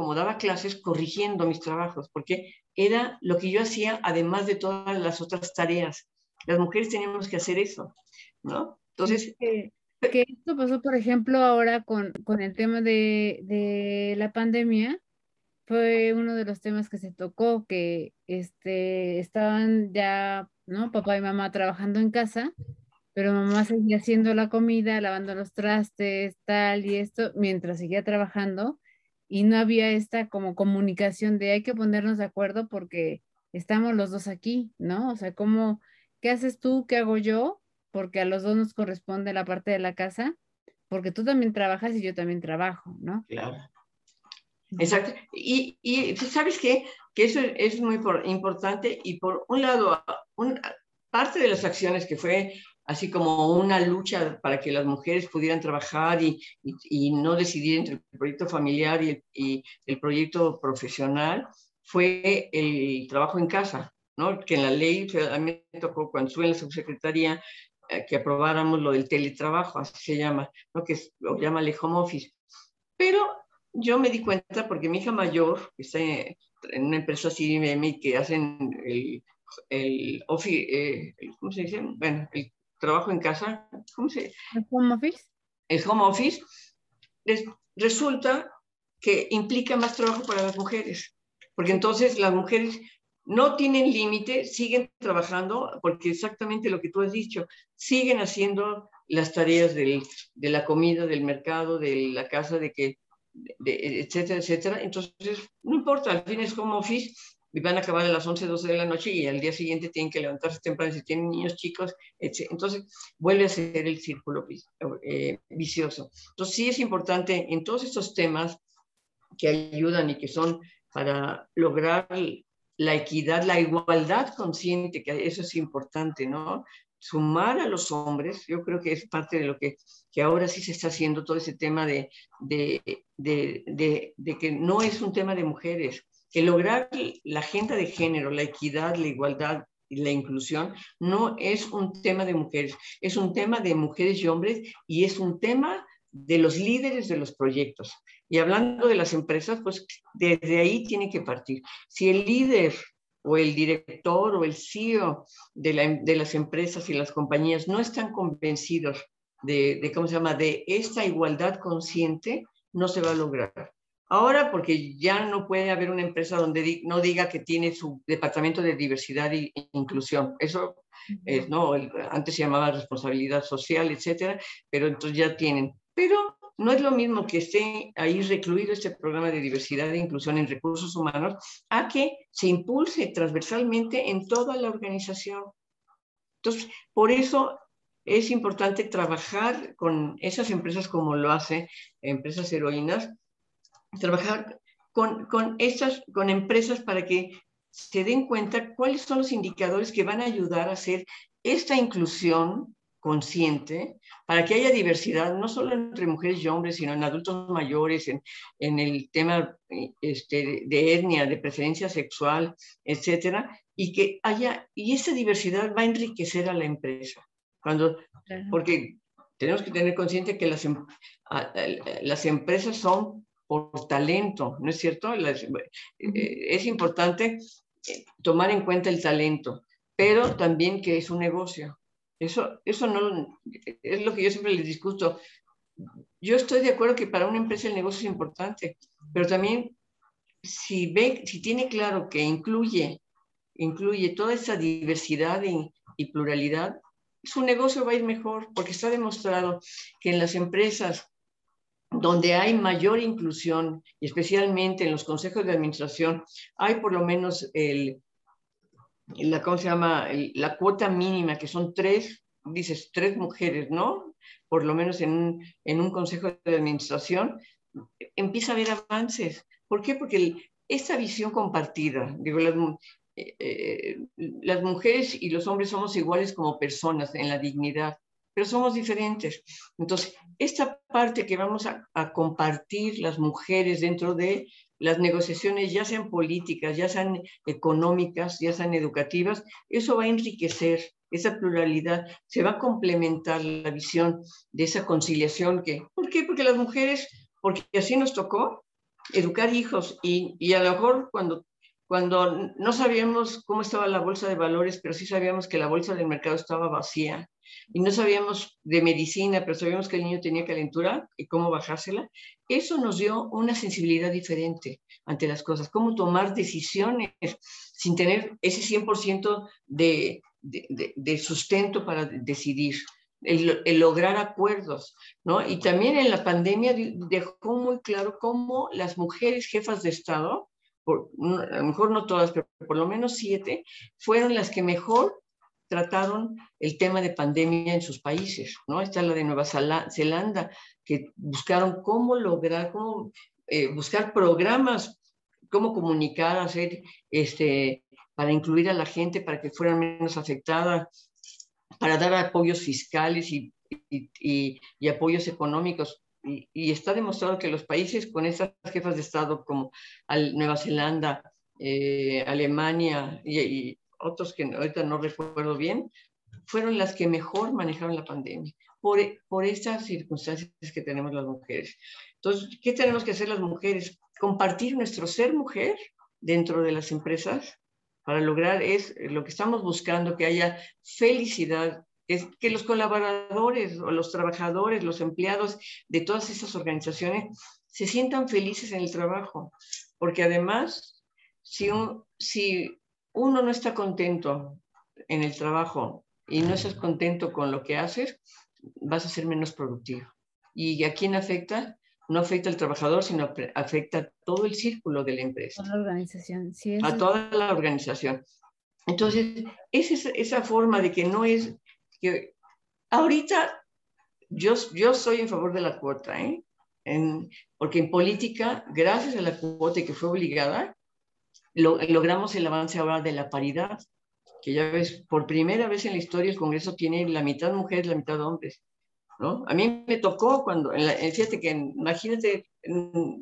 B: como daba clases corrigiendo mis trabajos, porque era lo que yo hacía además de todas las otras tareas. Las mujeres teníamos que hacer eso, ¿no? Entonces...
A: Que, esto pasó, por ejemplo, ahora con, con el tema de, de la pandemia, fue uno de los temas que se tocó, que este, estaban ya ¿no? Papá y mamá trabajando en casa, pero mamá seguía haciendo la comida, lavando los trastes, tal y esto, mientras seguía trabajando y no había esta como comunicación de hay que ponernos de acuerdo porque estamos los dos aquí, ¿no? O sea, como, ¿qué haces tú? ¿Qué hago yo? Porque a los dos nos corresponde la parte de la casa, porque tú también trabajas y yo también trabajo, ¿no?
B: Claro. Exacto. Y, y ¿sabes qué? Que eso es muy importante y por un lado, parte de las acciones que fue así como una lucha para que las mujeres pudieran trabajar y, y, no decidir entre el proyecto familiar y el, y el, proyecto profesional, fue el trabajo en casa, ¿no? que en la ley, a mí me tocó cuando estuve en la subsecretaría, eh, que aprobáramos lo del teletrabajo, así se llama, ¿no? que es, lo llama el home office. Pero yo me di cuenta porque mi hija mayor, que está en una empresa así que hacen el, el, eh, ¿cómo se dice? Bueno, el trabajo en casa, ¿cómo se
A: ¿El home office?
B: El home office, resulta que implica más trabajo para las mujeres, porque entonces las mujeres no tienen límite, siguen trabajando, porque exactamente lo que tú has dicho, siguen haciendo las tareas de la comida, del mercado, de la casa, de que, etcétera, etcétera. Entonces, no importa, al fin es home office van a acabar a las 11, 12 de la noche y al día siguiente tienen que levantarse temprano si tienen niños chicos, etc. Entonces, vuelve a ser el círculo eh, vicioso. Entonces, sí es importante en todos estos temas que ayudan y que son para lograr la equidad, la igualdad consciente, que eso es importante, ¿no? Sumar a los hombres, yo creo que es parte de lo que, que ahora sí se está haciendo, todo ese tema de, de, de, de que no es un tema de mujeres, que lograr la agenda de género, la equidad, la igualdad y la inclusión no es un tema de mujeres, es un tema de mujeres y hombres y es un tema de los líderes de los proyectos. Y hablando de las empresas, pues desde ahí tiene que partir. Si el líder o el director o el CEO de, las empresas y las compañías no están convencidos de, de, ¿cómo se llama?, de esta igualdad consciente, no se va a lograr. Ahora, porque ya no puede haber una empresa donde no diga que tiene su departamento de diversidad e inclusión. Eso es, ¿no? Antes se llamaba responsabilidad social, etcétera, pero entonces ya tienen. Pero no es lo mismo que esté ahí recluido este programa de diversidad e inclusión en recursos humanos a que se impulse transversalmente en toda la organización. Entonces, por eso es importante trabajar con esas empresas como lo hace Empresas Heroínas, trabajar con, con, estas, con empresas para que se den cuenta cuáles son los indicadores que van a ayudar a hacer esta inclusión consciente para que haya diversidad, no solo entre mujeres y hombres, sino en adultos mayores, en, en el tema este, de etnia, de preferencia sexual, etcétera, y que haya, y esa diversidad va a enriquecer a la empresa. Cuando, porque tenemos que tener consciente que las, em, las empresas son por talento, ¿no es cierto? Eh, es importante eh, tomar en cuenta el talento, pero también que es un negocio. Eso, eso no es lo que yo siempre les discuto. Yo estoy de acuerdo que para una empresa el negocio es importante, pero también si ve, si tiene claro que incluye, incluye toda esa diversidad y, y pluralidad, su negocio va a ir mejor, porque está demostrado que en las empresas donde hay mayor inclusión, especialmente en los consejos de administración, hay por lo menos el, la, cuota mínima, que son tres, dices, tres mujeres, ¿no? Por lo menos en un, consejo de administración, empieza a haber avances. ¿Por qué? Porque esta visión compartida, digo, las, eh, eh, las mujeres y los hombres somos iguales como personas en la dignidad pero somos diferentes. Entonces, esta parte que vamos a, compartir las mujeres dentro de las negociaciones, ya sean políticas, ya sean económicas, ya sean educativas, eso va a enriquecer esa pluralidad, se va a complementar la visión de esa conciliación que, ¿por qué? Porque las mujeres, porque así nos tocó educar hijos y, y a lo mejor cuando cuando no sabíamos cómo estaba la bolsa de valores, pero sí sabíamos que la bolsa del mercado estaba vacía y no sabíamos de medicina, pero sabíamos que el niño tenía calentura y cómo bajársela, eso nos dio una sensibilidad diferente ante las cosas, cómo tomar decisiones sin tener ese 100% de, de, de, sustento para decidir. El, el, lograr acuerdos, ¿no? Y también en la pandemia dejó muy claro cómo las mujeres jefas de Estado, por, a lo mejor no todas, pero por lo menos siete, fueron las que mejor trataron el tema de pandemia en sus países, ¿no? Está la de Nueva Zelanda, que buscaron cómo lograr, cómo eh, buscar programas, cómo comunicar, hacer, este, para incluir a la gente, para que fueran menos afectada para dar apoyos fiscales y, y, apoyos económicos. Y, está demostrado que los países con estas jefas de Estado como Nueva Zelanda, eh, Alemania y, otros que ahorita no recuerdo bien, fueron las que mejor manejaron la pandemia por, por estas circunstancias que tenemos las mujeres. Entonces, ¿qué tenemos que hacer las mujeres? Compartir nuestro ser mujer dentro de las empresas para lograr es lo que estamos buscando, que haya felicidad, es que los colaboradores o los trabajadores, los empleados de todas esas organizaciones se sientan felices en el trabajo, porque además, si, si uno no está contento en el trabajo y no estás contento con lo que haces, vas a ser menos productivo. ¿Y a quién afecta? No afecta al trabajador, sino afecta a todo el círculo de la empresa.
A: A la organización, sí.
B: A toda la organización. Entonces, es esa, esa, forma de que no es que ahorita yo, yo soy en favor de la cuota, ¿eh? En, porque en política, gracias a la cuota que fue obligada, logramos el avance ahora de la paridad, que ya ves, por primera vez en la historia el Congreso tiene la mitad mujeres, la mitad hombres. ¿no? A mí me tocó cuando, en la, fíjate que imagínate,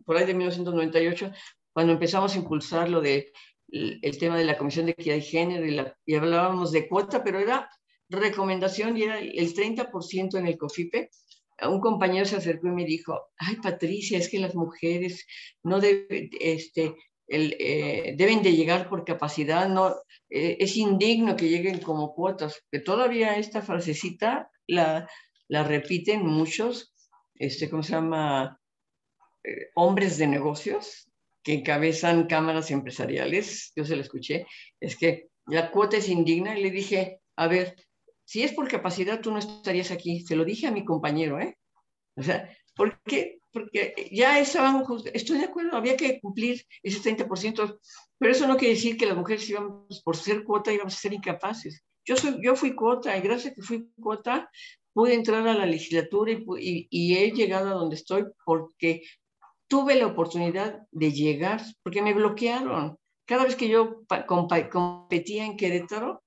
B: por ahí de 1998, cuando empezamos a impulsar lo de el, tema de la Comisión de Equidad y Género y, y hablábamos de cuota, pero era recomendación y era el 30% en el COFIPE. Un compañero se acercó y me dijo, ay Patricia, es que las mujeres no deben, este, eh, deben de llegar por capacidad, no, eh, es indigno que lleguen como cuotas, que todavía esta frasecita la, la repiten muchos, este, ¿cómo se llama? Eh, hombres de negocios que encabezan cámaras empresariales, yo se lo escuché, es que la cuota es indigna y le dije, a ver, si es por capacidad, tú no estarías aquí. Se lo dije a mi compañero, ¿eh? O sea, ¿por qué? Porque ya estábamos, estoy de acuerdo, había que cumplir ese 30%, pero eso no quiere decir que las mujeres íbamos, por ser cuota, íbamos a ser incapaces. Yo, soy, yo fui cuota y gracias a que fui cuota, pude entrar a la legislatura y, y he llegado a donde estoy porque tuve la oportunidad de llegar, porque me bloquearon. Cada vez que yo competía en Querétaro,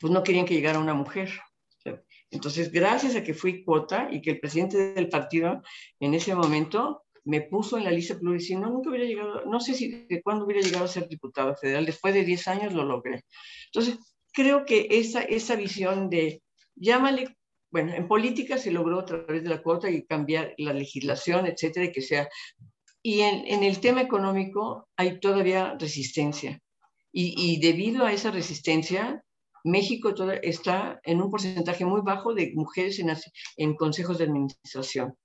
B: pues no querían que llegara una mujer. Entonces, gracias a que fui cuota y que el presidente del partido en ese momento me puso en la lista plural no, nunca hubiera llegado, no sé si de cuándo hubiera llegado a ser diputada federal, después de 10 años lo logré. Entonces, creo que esa, esa visión de, llámale, bueno, en política se logró a través de la cuota y cambiar la legislación, etcétera, y que sea. Y en, el tema económico hay todavía resistencia. Y debido a esa resistencia, México está en un porcentaje muy bajo de mujeres en, consejos de administración.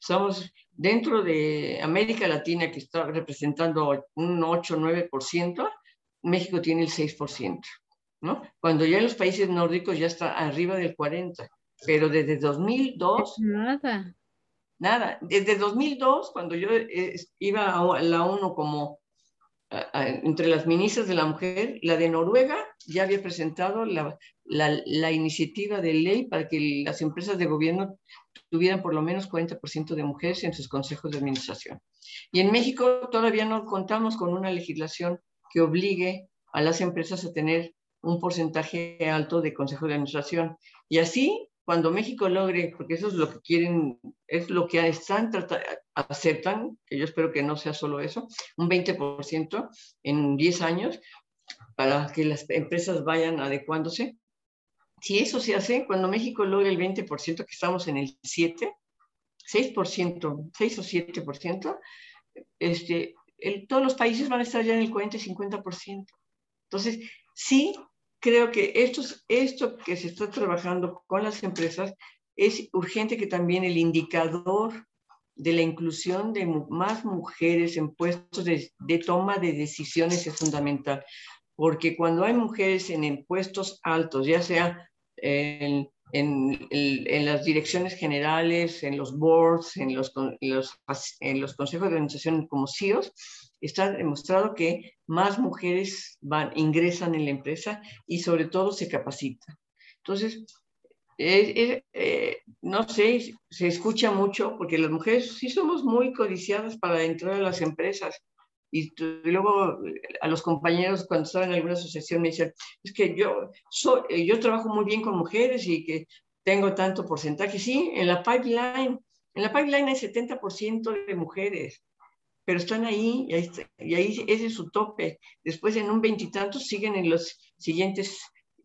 B: Somos dentro de América Latina, que está representando un 8-9%, México tiene el 6%, ¿no? Cuando ya en los países nórdicos ya está arriba del 40%, pero desde 2002...
A: Nada.
B: Nada. Desde 2002, cuando yo eh, iba a la ONU como entre las ministras de la mujer, la de Noruega ya había presentado la, la, iniciativa de ley para que las empresas de gobierno tuvieran por lo menos 40% de mujeres en sus consejos de administración. Y en México todavía no contamos con una legislación que obligue a las empresas a tener un porcentaje alto de consejos de administración. Y así cuando México logre, porque eso es lo que quieren, es lo que están aceptan, que yo espero que no sea solo eso, un 20% en 10 años, para que las empresas vayan adecuándose. Si eso se hace, cuando México logre el 20%, que estamos en el 7, 6%, 6 o 7%, este, todos los países van a estar ya en el 40 y 50%. Entonces, sí creo que esto, esto que se está trabajando con las empresas es urgente que también el indicador de la inclusión de más mujeres en puestos de, toma de decisiones es fundamental, porque cuando hay mujeres en, puestos altos, ya sea en, las direcciones generales, en los boards, en los, los, en los consejos de organización como CEOs, está demostrado que más mujeres van, ingresan en la empresa y sobre todo se capacitan. Entonces, eh, no sé, se escucha mucho porque las mujeres sí somos muy codiciadas para entrar a las empresas, Y, luego a los compañeros cuando estaba en alguna asociación me dicen, es que yo, soy, yo trabajo muy bien con mujeres y que tengo tanto porcentaje. Sí, en la pipeline, en la pipeline hay 70% de mujeres, pero están ahí y, ahí y ahí ese es su tope. Después en un veintitantos siguen en los siguientes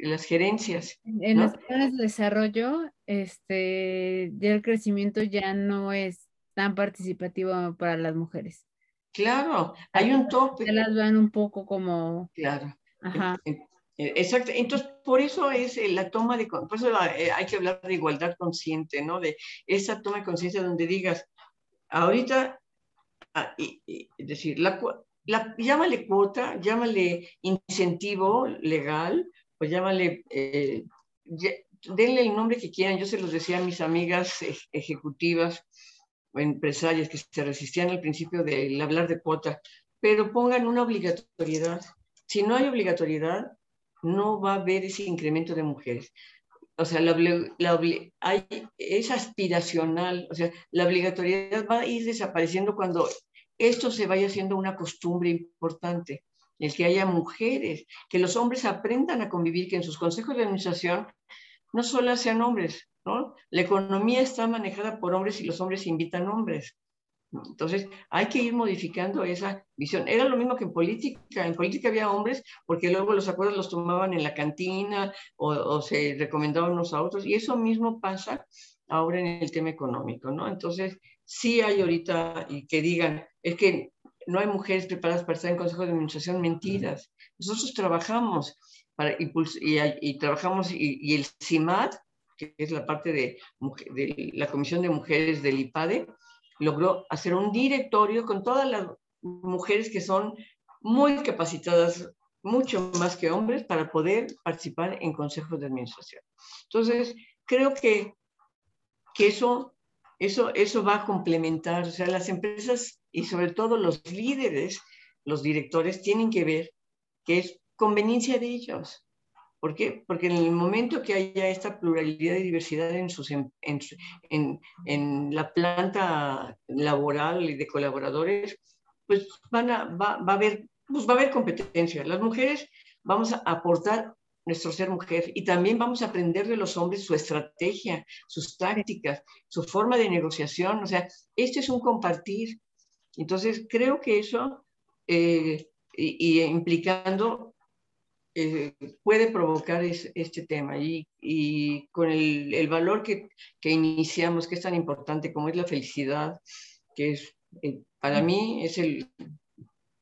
B: las gerencias.
A: En los planes de desarrollo, este, ya el crecimiento ya no es tan participativo para las mujeres.
B: Claro, hay un tope.
A: Ya las van un poco como.
B: Claro. Ajá. Exacto. Entonces, por eso es eh, la toma de, por eso eh, hay que hablar de igualdad consciente, ¿no? De esa toma de conciencia donde digas, ahorita, ah, es decir, la, la, llámale cuota, llámale incentivo legal, pues llámale, eh, denle el nombre que quieran. Yo se los decía a mis amigas ejecutivas o empresarias que se resistían al principio del hablar de cuota, pero pongan una obligatoriedad. Si no hay obligatoriedad, no va a haber ese incremento de mujeres. O sea, la, hay, es aspiracional, o sea, la obligatoriedad va a ir desapareciendo cuando esto se vaya haciendo una costumbre importante, el que haya mujeres, que los hombres aprendan a convivir, que en sus consejos de administración no solo sean hombres, ¿no? La economía está manejada por hombres y los hombres invitan hombres. Entonces, hay que ir modificando esa visión. Era lo mismo que en política. En política había hombres porque luego los acuerdos los tomaban en la cantina o, se recomendaban unos a otros. Y eso mismo pasa ahora en el tema económico, ¿no? Entonces, sí hay ahorita, y que digan, es que no hay mujeres preparadas para estar en consejo de administración, mentiras. Nosotros trabajamos para y, y trabajamos, y, y, el CIMAD, que es la parte de, de la Comisión de Mujeres del IPADE, logró hacer un directorio con todas las mujeres que son muy capacitadas, mucho más que hombres, para poder participar en consejos de administración. Entonces, creo que, que eso, eso, eso va a complementar, o sea, las empresas y sobre todo los líderes, los directores, tienen que ver que es conveniencia de ellos. ¿Por qué? Porque en el momento que haya esta pluralidad y diversidad en, sus, em, en, en, en la planta laboral y de colaboradores, pues van a, va, va, a haber, pues va a haber competencia. Las mujeres vamos a aportar nuestro ser mujer y también vamos a aprender de los hombres su estrategia, sus tácticas, su forma de negociación. O sea, esto es un compartir. Entonces, creo que eso, eh, y, y, implicando eh, puede provocar este tema y, y con el, el valor que, que, iniciamos, que es tan importante como es la felicidad, que es, eh, para mí es el,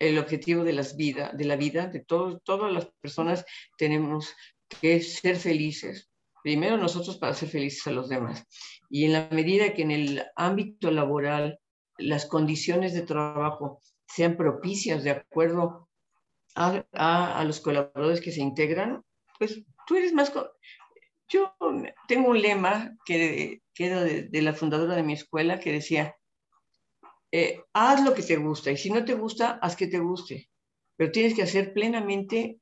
B: el objetivo de, las vida, de la vida, de todo, todas las personas tenemos que ser felices. Primero nosotros para ser felices a los demás. Y en la medida que en el ámbito laboral las condiciones de trabajo sean propicias de acuerdo a, a, los colaboradores que se integran, pues tú eres más... Yo tengo un lema que, que era de, la fundadora de mi escuela que decía, eh, haz lo que te gusta y si no te gusta, haz que te guste, pero tienes que hacer plenamente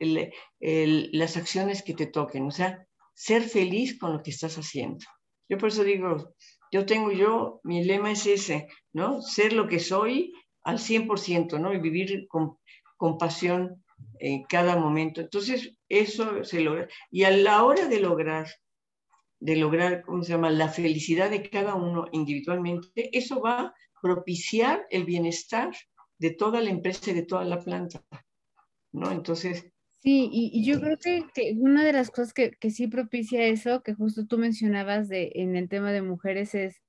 B: las acciones que te toquen, o sea, ser feliz con lo que estás haciendo. Yo por eso digo, yo tengo yo, mi lema es ese, ¿no? Ser lo que soy al 100%, ¿no? Y vivir con, compasión en cada momento. Entonces, eso se logra. Y a la hora de lograr, de lograr, ¿cómo se llama?, la felicidad de cada uno individualmente, eso va a propiciar el bienestar de toda la empresa y de toda la planta. ¿No? Entonces...
A: Sí, y, yo creo que, una de las cosas que, que, sí propicia eso, que justo tú mencionabas de, en el tema de mujeres, es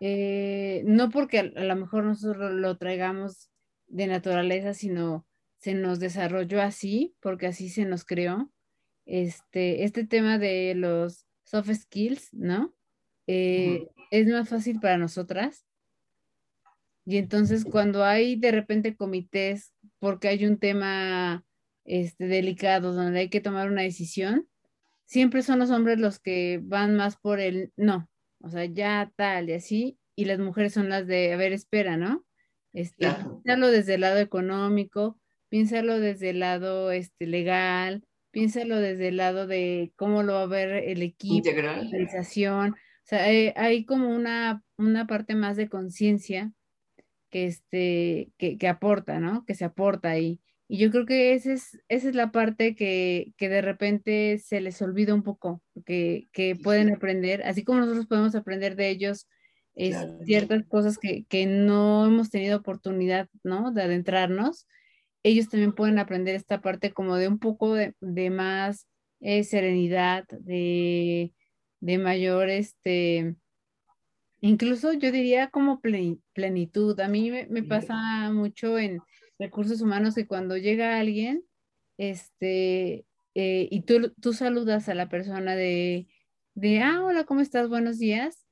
A: eh, no porque a lo mejor nosotros lo traigamos de naturaleza, sino se nos desarrolló así, porque así se nos creó. Este, este tema de los soft skills, ¿no? Eh, es más fácil para nosotras. Y entonces cuando hay de repente comités, porque hay un tema este, delicado donde hay que tomar una decisión, siempre son los hombres los que van más por el no, o sea, ya tal y así, y las mujeres son las de, a ver, espera, ¿no? Este, desde el lado económico, piénsalo desde el lado este, legal, piénsalo desde el lado de cómo lo va a ver el equipo, la organización. O sea, hay, como una, una parte más de conciencia que, este, que, que aporta, ¿no? Que se aporta ahí. Y yo creo que esa es, esa es la parte que, que de repente se les olvida un poco, que, que pueden aprender, así como nosotros podemos aprender de ellos es, ciertas cosas que, que, no hemos tenido oportunidad, ¿no? De adentrarnos, ellos también pueden aprender esta parte como de un poco de, de más eh, serenidad, de, de mayor, este, incluso yo diría como plenitud. A mí me, me pasa mucho en recursos humanos que cuando llega alguien, este, eh, y tú, tú saludas a la persona de, de, ah, hola, ¿cómo estás? Buenos días.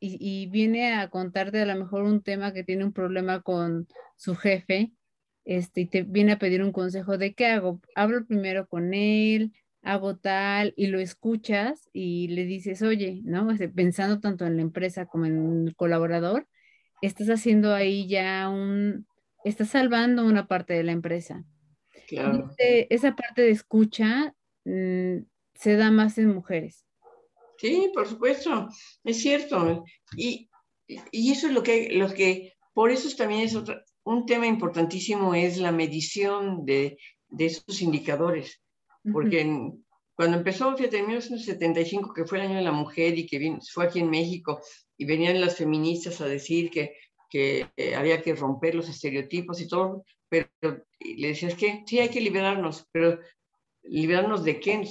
A: Y, y, viene a contarte a lo mejor un tema que tiene un problema con su jefe, este, y te viene a pedir un consejo de qué hago. Hablo primero con él, hago tal, y lo escuchas y le dices, oye, ¿no? Este, pensando tanto en la empresa como en el colaborador, estás haciendo ahí ya un, está salvando una parte de la empresa. Claro. esa parte de escucha mm, se da más en mujeres.
B: Sí, por supuesto, es cierto. Y, y eso es lo que, lo que, por eso también es otro, un tema importantísimo, es la medición de, de esos indicadores. Porque cuando empezó, fíjate, en 1975, que fue el año de la mujer y que fue aquí en México, y venían las feministas a decir que que eh, había que romper los estereotipos y todo, pero le decías que sí hay que liberarnos, pero liberarnos de qué?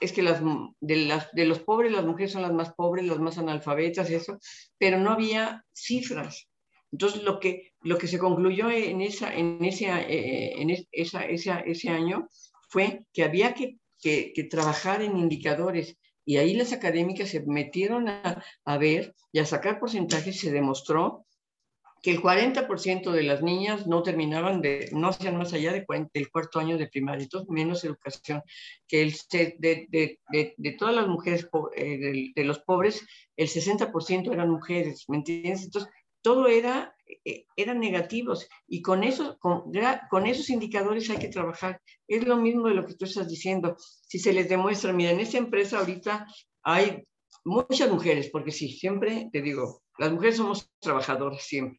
B: es que las de, las de los pobres las mujeres son las más pobres, las más analfabetas, eso, pero no había cifras. Entonces lo que, lo que se concluyó en, esa, en, ese, eh, en esa, esa, ese año fue que había que, que, que, trabajar en indicadores y ahí las académicas se metieron a, a ver y a sacar porcentajes, se demostró que el 40% de las niñas no terminaban de, no hacían más allá de del cuarto año de primaria, entonces menos educación, que el, de, de, de, de todas las mujeres, eh, de, los pobres, el 60% eran mujeres, ¿me entiendes? Entonces, todo era, eh, eran negativos y con, eso, con esos indicadores hay que trabajar. Es lo mismo de lo que tú estás diciendo. Si se les demuestra, mira, en esta empresa ahorita hay muchas mujeres, porque sí, siempre te digo, las mujeres somos trabajadoras siempre,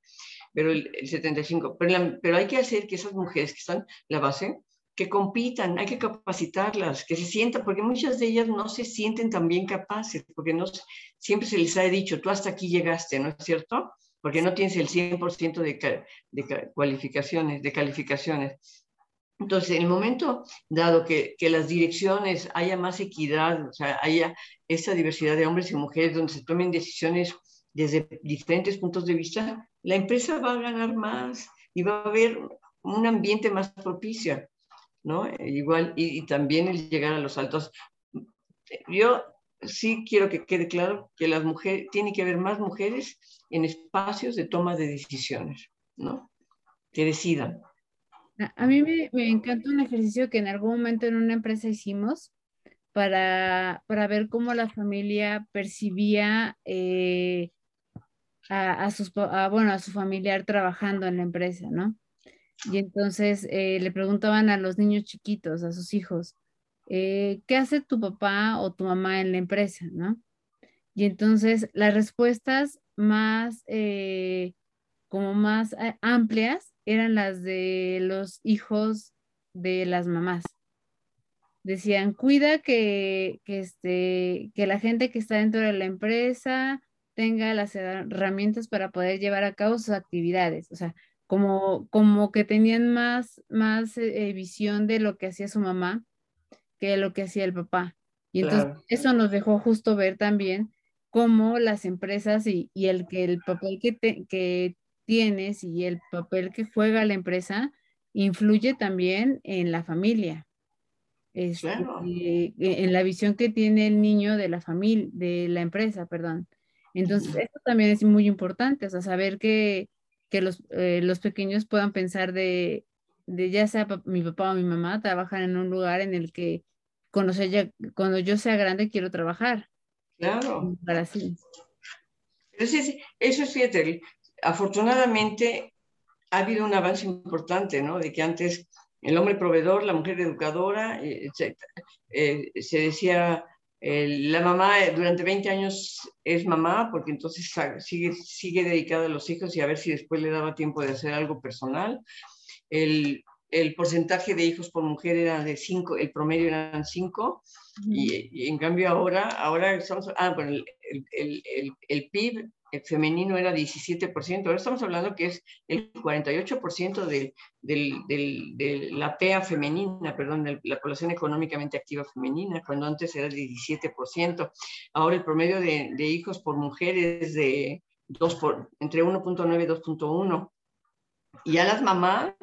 B: pero el, 75, pero, pero, hay que hacer que esas mujeres que están la base, que compitan, hay que capacitarlas, que se sientan, porque muchas de ellas no se sienten tan bien capaces, porque no, siempre se les ha dicho, tú hasta aquí llegaste, ¿no es cierto? Porque no tienes el 100% de, de cualificaciones, de calificaciones. Entonces, en el momento dado que, que, las direcciones haya más equidad, o sea, haya esa diversidad de hombres y mujeres donde se tomen decisiones desde diferentes puntos de vista, la empresa va a ganar más y va a haber un ambiente más propicio, ¿no? Igual, y, también el llegar a los altos. Yo sí quiero que quede claro que las mujeres, tiene que haber más mujeres en espacios de toma de decisiones, ¿no? Que decidan.
A: A mí me, encanta un ejercicio que en algún momento en una empresa hicimos, para, para, ver cómo la familia percibía eh, a, sus, bueno, a su familiar trabajando en la empresa, ¿no? Y entonces eh, le preguntaban a los niños chiquitos, a sus hijos, eh, ¿qué hace tu papá o tu mamá en la empresa, ¿no? Y entonces las respuestas más, eh, como más amplias eran las de los hijos de las mamás. Decían, cuida que, que, este, que la gente que está dentro de la empresa tenga las herramientas para poder llevar a cabo sus actividades. O sea, como, como que tenían más, más eh, visión de lo que hacía su mamá que lo que hacía el papá. Y entonces eso nos dejó justo ver también cómo las empresas y, y el que el papel que, que tienes y el papel que juega la empresa influye también en la familia. Este, eh, en la visión que tiene el niño de la familia, de la empresa, perdón. Entonces, esto también es muy importante, o sea, saber que, que los, eh, los pequeños puedan pensar de, de ya sea mi papá o mi mamá, trabajan en un lugar en el que cuando, sea, cuando yo sea grande quiero trabajar.
B: Claro. Para así. Entonces, eso es fíjate, afortunadamente ha habido un avance importante, ¿no? De que antes el hombre proveedor, la mujer educadora, eh, etc. Eh, se decía la mamá eh, durante 20 años es mamá porque entonces sigue, sigue dedicada a los hijos y a ver si después le daba tiempo de hacer algo personal. El, el porcentaje de hijos por mujer era de 5, el promedio eran 5, y, en cambio ahora, ahora estamos, ah, bueno, el, el, el, el PIB femenino era 17%, ahora estamos hablando que es el 48% de, de la PEA femenina, perdón, de la población económicamente activa femenina, cuando antes era el 17%. Ahora el promedio de, hijos por mujeres es de 2 por, entre 1.9 y 2.1. Y a las mamás,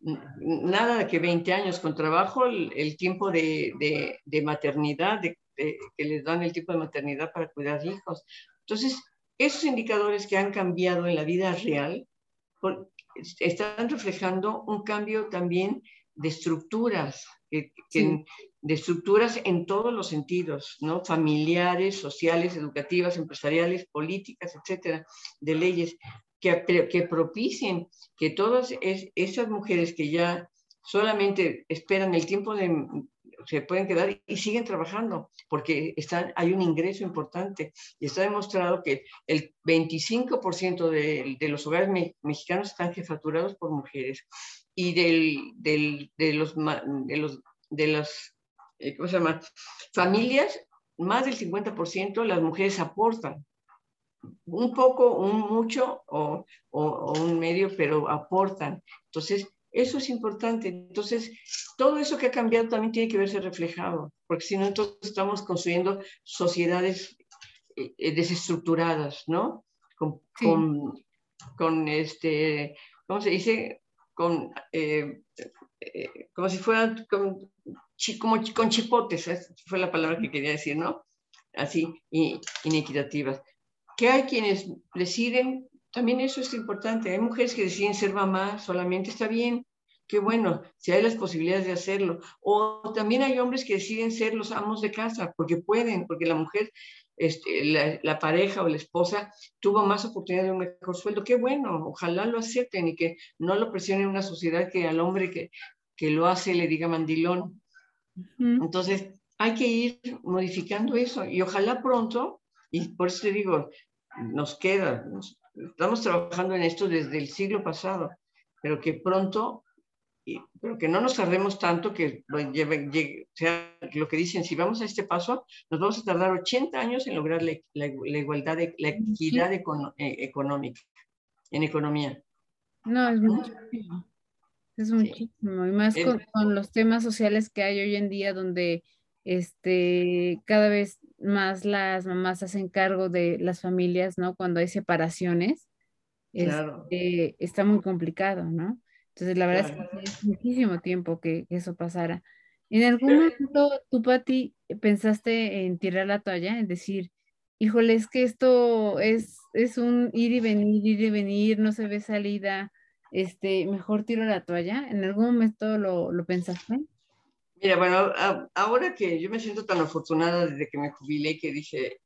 B: nada de que 20 años con trabajo, el, tiempo de, maternidad, de, que les dan el tiempo de maternidad para cuidar hijos. Entonces, esos indicadores que han cambiado en la vida real están reflejando un cambio también de estructuras, de estructuras en todos los sentidos, ¿no? familiares, sociales, educativas, empresariales, políticas, etcétera, de leyes que, que propicien que todas esas mujeres que ya solamente esperan el tiempo de, se pueden quedar y siguen trabajando porque están, hay un ingreso importante. Y está demostrado que el 25% de, de, los hogares mexicanos están jefaturados por mujeres. Y del, de, los, de, los, de las eh, ¿cómo se llama? familias, más del 50% las mujeres aportan un poco, un mucho o, o, o un medio, pero aportan. Entonces, eso es importante. Entonces, todo eso que ha cambiado también tiene que verse reflejado, porque si no, entonces estamos construyendo sociedades eh, eh, desestructuradas, ¿no? Con, con, este, ¿cómo se dice? Con, eh, como si fueran con, como con chipotes, fue la palabra que quería decir, ¿no? Así, inequitativas. Que hay quienes deciden también eso es importante. Hay mujeres que deciden ser mamás solamente, está bien, qué bueno, si hay las posibilidades de hacerlo. O también hay hombres que deciden ser los amos de casa, porque pueden, porque la mujer, este, la, pareja o la esposa tuvo más oportunidad de un mejor sueldo. Qué bueno, ojalá lo acepten y que no lo presionen una sociedad que al hombre que, que lo hace le diga mandilón. Entonces, hay que ir modificando eso y ojalá pronto, y por eso te digo, nos queda, estamos trabajando en esto desde el siglo pasado, pero que pronto, pero que no nos tardemos tanto, que sea lo que dicen, si vamos a este paso, nos vamos a tardar 80 años en lograr la, igualdad, de, la equidad eh, económica, en economía.
A: No, es muchísimo. Es muchísimo. Y más con, con, los temas sociales que hay hoy en día, donde este, cada vez más las mamás hacen cargo de las familias, ¿no? Cuando hay separaciones, este, está muy complicado, ¿no? Entonces, la verdad es que es muchísimo tiempo que, eso pasara. ¿En algún momento tú, Pati, pensaste en tirar la toalla, en decir, híjole, es que esto es, es un ir y venir, ir y venir, no se ve salida, este, mejor tiro la toalla? ¿En algún momento lo, lo pensaste?
B: Mira, bueno, ahora que yo me siento tan afortunada desde que me jubilé que dije,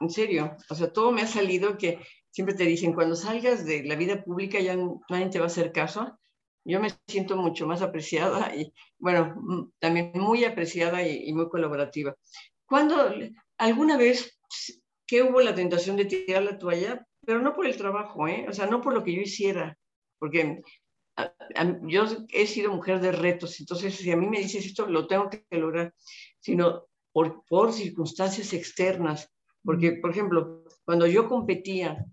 B: en serio, o sea, todo me ha salido que siempre te dicen, cuando salgas de la vida pública ya nadie te va a hacer caso. Yo me siento mucho más apreciada y, bueno, también muy apreciada y, muy colaborativa. Cuando alguna vez que hubo la tentación de tirar la toalla, pero no por el trabajo, ¿eh? o sea, no por lo que yo hiciera, porque yo he sido mujer de retos, entonces si a mí me dices esto, lo tengo que lograr, sino por, por circunstancias externas. Porque, por ejemplo, cuando yo competía,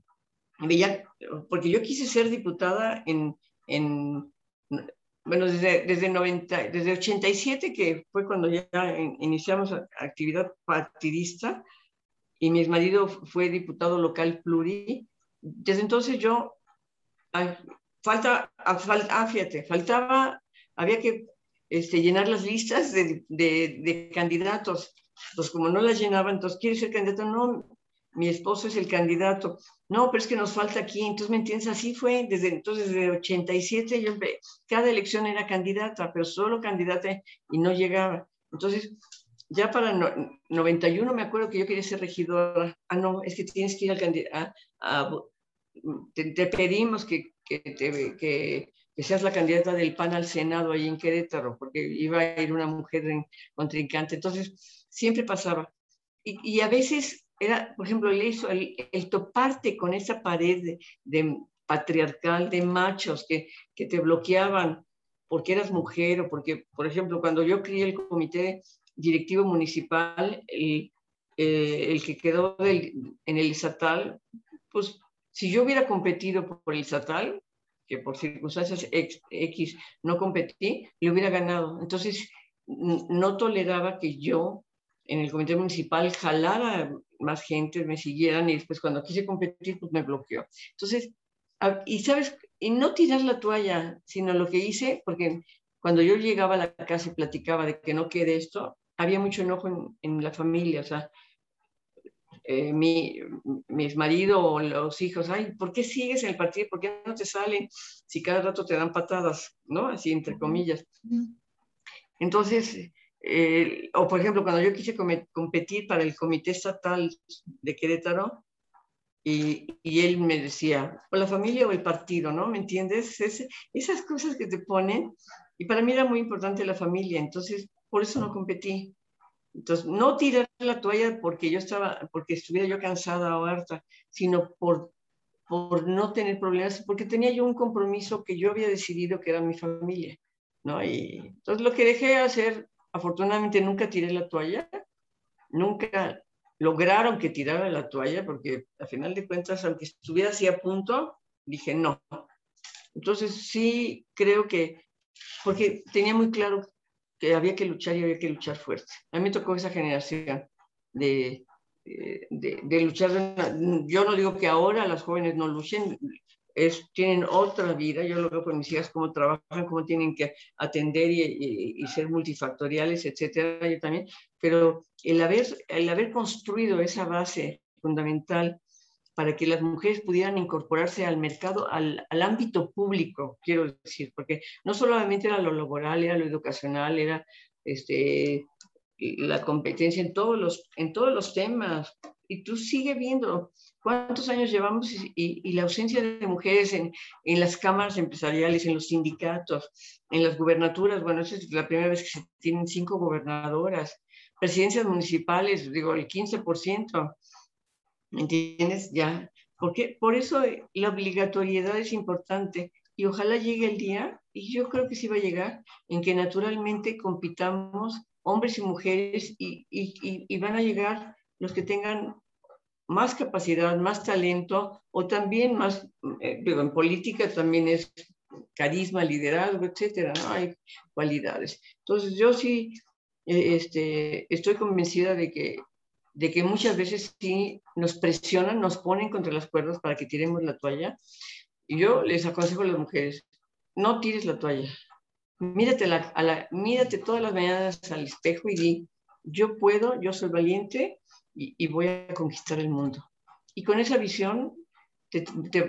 B: veía, porque yo quise ser diputada en, en bueno, desde, desde, 90, desde 87, que fue cuando ya iniciamos actividad partidista, y mi marido fue diputado local pluri, desde entonces yo falta, falta ah, fíjate, faltaba, había que este, llenar las listas de, de, de, candidatos. Pues como no las llenaba, entonces, ¿quieres ser candidato? No, mi esposo es el candidato. No, pero es que nos falta aquí. Entonces, ¿me entiendes? Así fue. Desde entonces, desde 87, yo, cada elección era candidata, pero solo candidata y no llegaba. Entonces, ya para 91 me acuerdo que yo quería ser regidora. Ah, no, es que tienes que ir al candidato. te, pedimos que que, que, seas la candidata del PAN al Senado ahí en Querétaro, porque iba a ir una mujer en, contrincante. Entonces, siempre pasaba. y, a veces era, por ejemplo, el, el, el toparte con esa pared de, de patriarcal de machos que, que, te bloqueaban porque eras mujer o porque, por ejemplo, cuando yo crié el comité directivo municipal, el, eh, el que quedó en el estatal, pues si yo hubiera competido por el estatal, que por circunstancias X no competí, le hubiera ganado. Entonces, no toleraba que yo en el comité municipal jalara más gente, me siguieran y después cuando quise competir, pues me bloqueó. Entonces, y sabes, y no tirar la toalla, sino lo que hice, porque cuando yo llegaba a la casa y platicaba de que no quede esto, había mucho enojo en, en la familia, o sea, eh, mi, mis maridos o los hijos, ay, ¿por qué sigues en el partido? ¿Por qué no te salen si cada rato te dan patadas, ¿no? Así entre comillas. Entonces, eh, o por ejemplo, cuando yo quise competir para el Comité Estatal de Querétaro, y, y, él me decía, o la familia o el partido, ¿no? ¿Me entiendes? esas cosas que te ponen, y para mí era muy importante la familia, entonces por eso no competí. Entonces, no tirar la toalla porque yo estaba, porque estuviera yo cansada o harta, sino por, por no tener problemas, porque tenía yo un compromiso que yo había decidido que era mi familia, ¿no? Y entonces lo que dejé de hacer, afortunadamente nunca tiré la toalla, nunca lograron que tirara la toalla, porque a final de cuentas, aunque estuviera así a punto, dije no. Entonces sí creo que, porque tenía muy claro que había que luchar y había que luchar fuerte. A mí me tocó esa generación de, de, de, luchar. Yo no digo que ahora las jóvenes no luchen, es, tienen otra vida. Yo lo veo con mis hijas, cómo trabajan, cómo tienen que atender y, y, ser multifactoriales, etcétera, yo también. Pero el haber, el haber construido esa base fundamental para que las mujeres pudieran incorporarse al mercado, al, al, ámbito público, quiero decir, porque no solamente era lo laboral, era lo educacional, era este, la competencia en todos los, en todos los temas. Y tú sigues viendo cuántos años llevamos y, y, la ausencia de mujeres en, en, las cámaras empresariales, en los sindicatos, en las gubernaturas. Bueno, esa es la primera vez que se tienen cinco gobernadoras. Presidencias municipales, digo, el 15%. ¿Me entiendes? Ya. Porque por eso eh, la obligatoriedad es importante y ojalá llegue el día, y yo creo que sí va a llegar, en que naturalmente compitamos hombres y mujeres y, y, y van a llegar los que tengan más capacidad, más talento o también más, eh, en política también es carisma, liderazgo, etcétera, ¿no? Hay cualidades. Entonces yo sí eh, este, estoy convencida de que de que muchas veces sí nos presionan, nos ponen contra las cuerdas para que tiremos la toalla. Y yo les aconsejo a las mujeres, no tires la toalla. Mírate, a la, mírate todas las mañanas al espejo y di, yo puedo, yo soy valiente y, voy a conquistar el mundo. Y con esa visión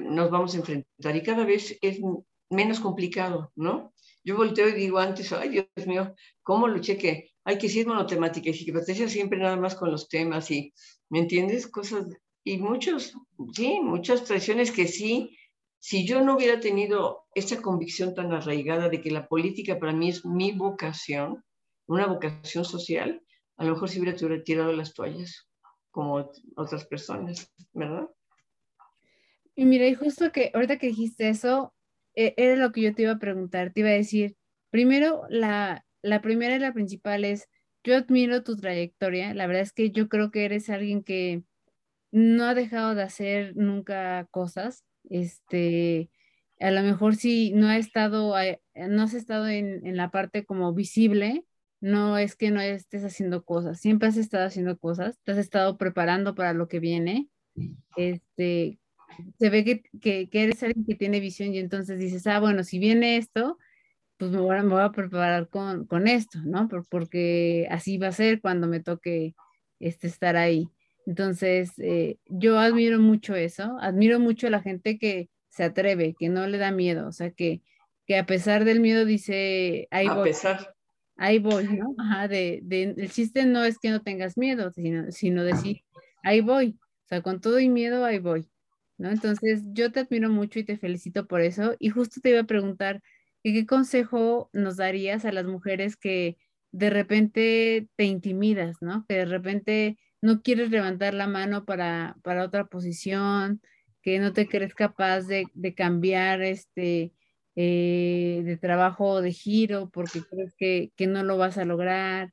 B: nos vamos a enfrentar y cada vez es menos complicado, ¿no? Yo volteo y digo antes, ay Dios mío, ¿cómo luché que hay que ser monotemática y psicopatia siempre nada más con los temas y, ¿me entiendes? Cosas, y muchos, sí, muchas tradiciones que sí, si yo no hubiera tenido esa convicción tan arraigada de que la política para mí es mi vocación, una vocación social, a lo mejor si hubiera tirado las toallas como otras personas, ¿verdad?
A: Y mira, y justo que ahorita que dijiste eso, e, era lo que yo te iba a preguntar, te iba a decir, primero la, la primera y la principal es, yo admiro tu trayectoria, la verdad es que yo creo que eres alguien que no ha dejado de hacer nunca cosas, este, a lo mejor si no ha estado, eh, no has estado en, la parte como visible, no es que no estés haciendo cosas, siempre has estado haciendo cosas, te has estado preparando para lo que viene, este, se ve que, que, que, eres alguien que tiene visión y entonces dices, ah, bueno, si viene esto, pues me voy a, me voy a preparar con, con, esto, ¿no? Por, porque así va a ser cuando me toque este, estar ahí. Entonces, eh, yo admiro mucho eso, admiro mucho a la gente que se atreve, que no le da miedo, o sea, que, que a pesar del miedo dice, ahí
B: a
A: voy.
B: Pesar.
A: Ahí voy, ¿no? Ajá, de, de, el chiste no es que no tengas miedo, sino, sino decir, ahí voy, o sea, con todo y miedo, ahí voy, ¿no? Entonces, yo te admiro mucho y te felicito por eso. Y justo te iba a preguntar, ¿Y qué consejo nos darías a las mujeres que de repente te intimidas, ¿no? Que de repente no quieres levantar la mano para, para otra posición, que no te crees capaz de, de cambiar este eh, de trabajo o de giro porque crees que, que, no lo vas a lograr.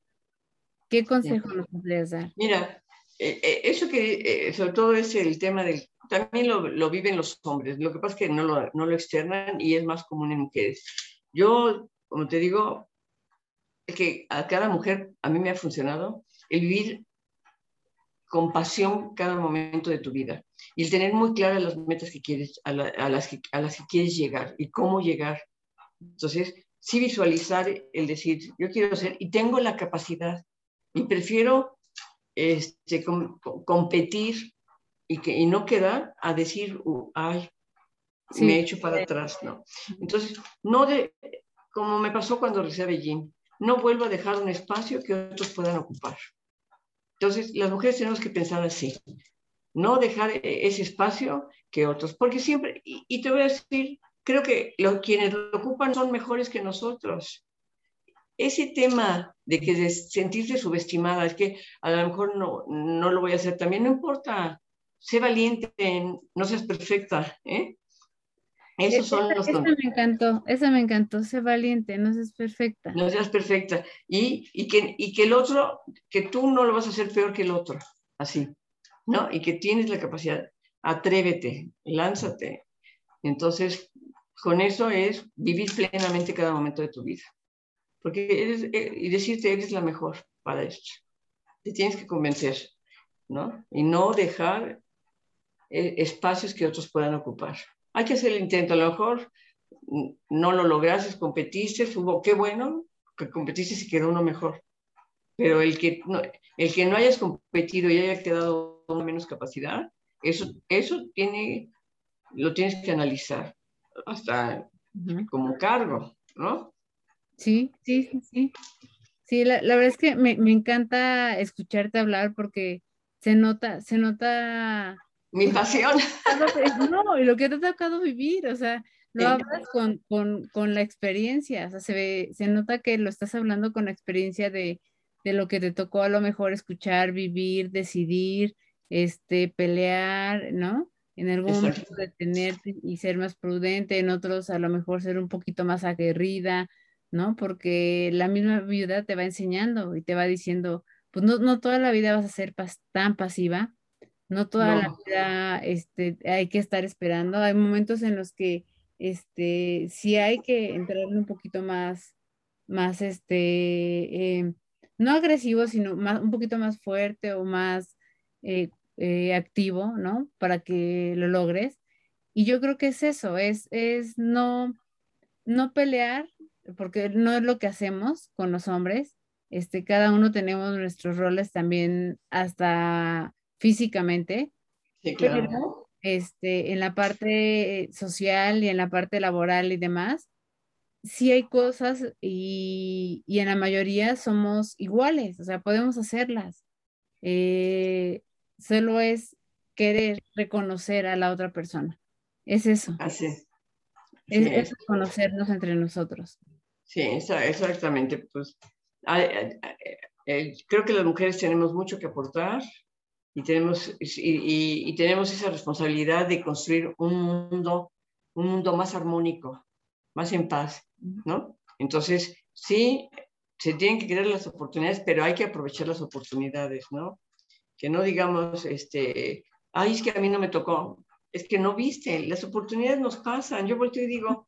A: ¿Qué consejo nos podrías dar?
B: Mira, eh, eh, eso que sobre todo es el tema del, también lo, lo, viven los hombres, lo que pasa es que no lo, no lo externan y es más común en mujeres. Yo, como te digo, que a cada mujer, a mí me ha funcionado el vivir con pasión cada momento de tu vida y el tener muy claras las metas que quieres, a, las que, a las que quieres llegar y cómo llegar. Entonces, sí visualizar el decir, yo quiero ser y tengo la capacidad y prefiero este, competir y, que, y no quedar a decir, uh, ay, me he hecho para atrás, ¿no? Entonces, no de, como me pasó cuando recibí a Beijing, no vuelvo a dejar un espacio que otros puedan ocupar. Entonces, las mujeres tenemos que pensar así, no dejar e-, ese espacio que otros, porque siempre, y, te voy a decir, creo que los, quienes lo ocupan son mejores que nosotros. Ese tema de que de sentirse subestimada, es que a lo mejor no, no lo voy a hacer también, no importa, sé valiente, no seas perfecta, ¿eh?
A: Esos son los esa me encantó, esa me encantó, sé valiente, no seas perfecta.
B: No seas perfecta. Y, y, que, y que el otro, que tú no lo vas a hacer peor que el otro, así, ¿no? Y que tienes la capacidad, atrévete, lánzate. Entonces, con eso es vivir plenamente cada momento de tu vida. Porque eres, eh, y decirte, eres la mejor para esto. Te tienes que convencer, ¿no? Y no dejar eh, espacios que otros puedan ocupar hay que hacer el intento. A lo mejor no lo lograste, competiste, hubo, qué bueno que competiste y quedó uno mejor. Pero el que no, el que no hayas competido y haya quedado con menos capacidad, eso, eso tiene, lo tienes que analizar hasta como cargo, ¿no?
A: Sí, sí, sí, sí. Sí, la, la verdad es que me, me, encanta escucharte hablar porque se nota, se nota
B: mi pasión. <laughs>
A: No, y lo que te ha tocado vivir, o sea, lo hablas con, con, con, la experiencia, o sea, se, ve, se nota que lo estás hablando con la experiencia de, de lo que te tocó a lo mejor escuchar, vivir, decidir, este, pelear, ¿no? En algún momento detenerte y ser más prudente, en otros a lo mejor ser un poquito más aguerrida, ¿no? Porque la misma vida te va enseñando y te va diciendo, pues no, no toda la vida vas a ser tan pasiva, no toda la vida este, hay que estar esperando. Hay momentos en los que este, sí hay que entrarle un poquito más, más este, eh, no agresivo, sino más, un poquito más fuerte o más eh, eh, activo, ¿no? Para que lo logres. Y yo creo que es eso, es, es no, no pelear, porque no es lo que hacemos con los hombres. Este, cada uno tenemos nuestros roles también hasta físicamente, pero este, en la parte social y en la parte laboral y demás, sí hay cosas y, y en la mayoría somos iguales, o sea, podemos hacerlas. Eh, solo es querer reconocer a la otra persona. Es eso.
B: Así
A: es. Es, reconocernos entre nosotros.
B: Sí, exactamente. Pues eh, creo que las mujeres tenemos mucho que aportar y tenemos, y, tenemos esa responsabilidad de construir un mundo, un mundo más armónico, más en paz, ¿no? Entonces, sí, se tienen que crear las oportunidades, pero hay que aprovechar las oportunidades, ¿no? Que no digamos, este, ay, es que a mí no me tocó, es que no viste, las oportunidades nos pasan. Yo volteo y digo,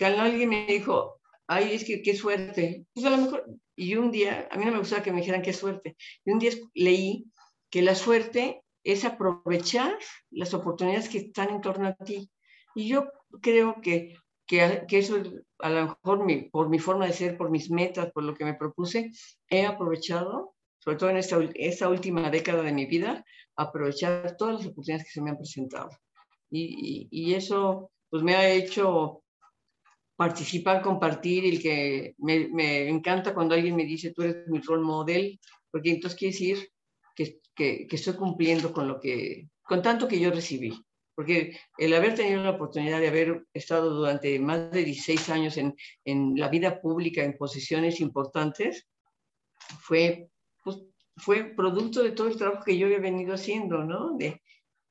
B: alguien me dijo, ay, es que qué suerte. Pues a lo mejor, y un día, a mí no me gustaba que me dijeran qué suerte, y un día leí que la suerte es aprovechar las oportunidades que están en torno a ti. Y yo creo que, que, eso, a lo mejor por mi forma de ser, por mis metas, por lo que me propuse, he aprovechado, sobre todo en esta, esta última década de mi vida, aprovechar todas las oportunidades que se me han presentado. Y, y, eso pues me ha hecho participar, compartir, el que me, me, encanta cuando alguien me dice, tú eres mi role model, porque entonces quiere decir que, estoy cumpliendo con lo que, con tanto que yo recibí. Porque el haber tenido la oportunidad de haber estado durante más de 16 años en, en la vida pública, en posiciones importantes, fue, pues, fue producto de todo el trabajo que yo había venido haciendo, ¿no? De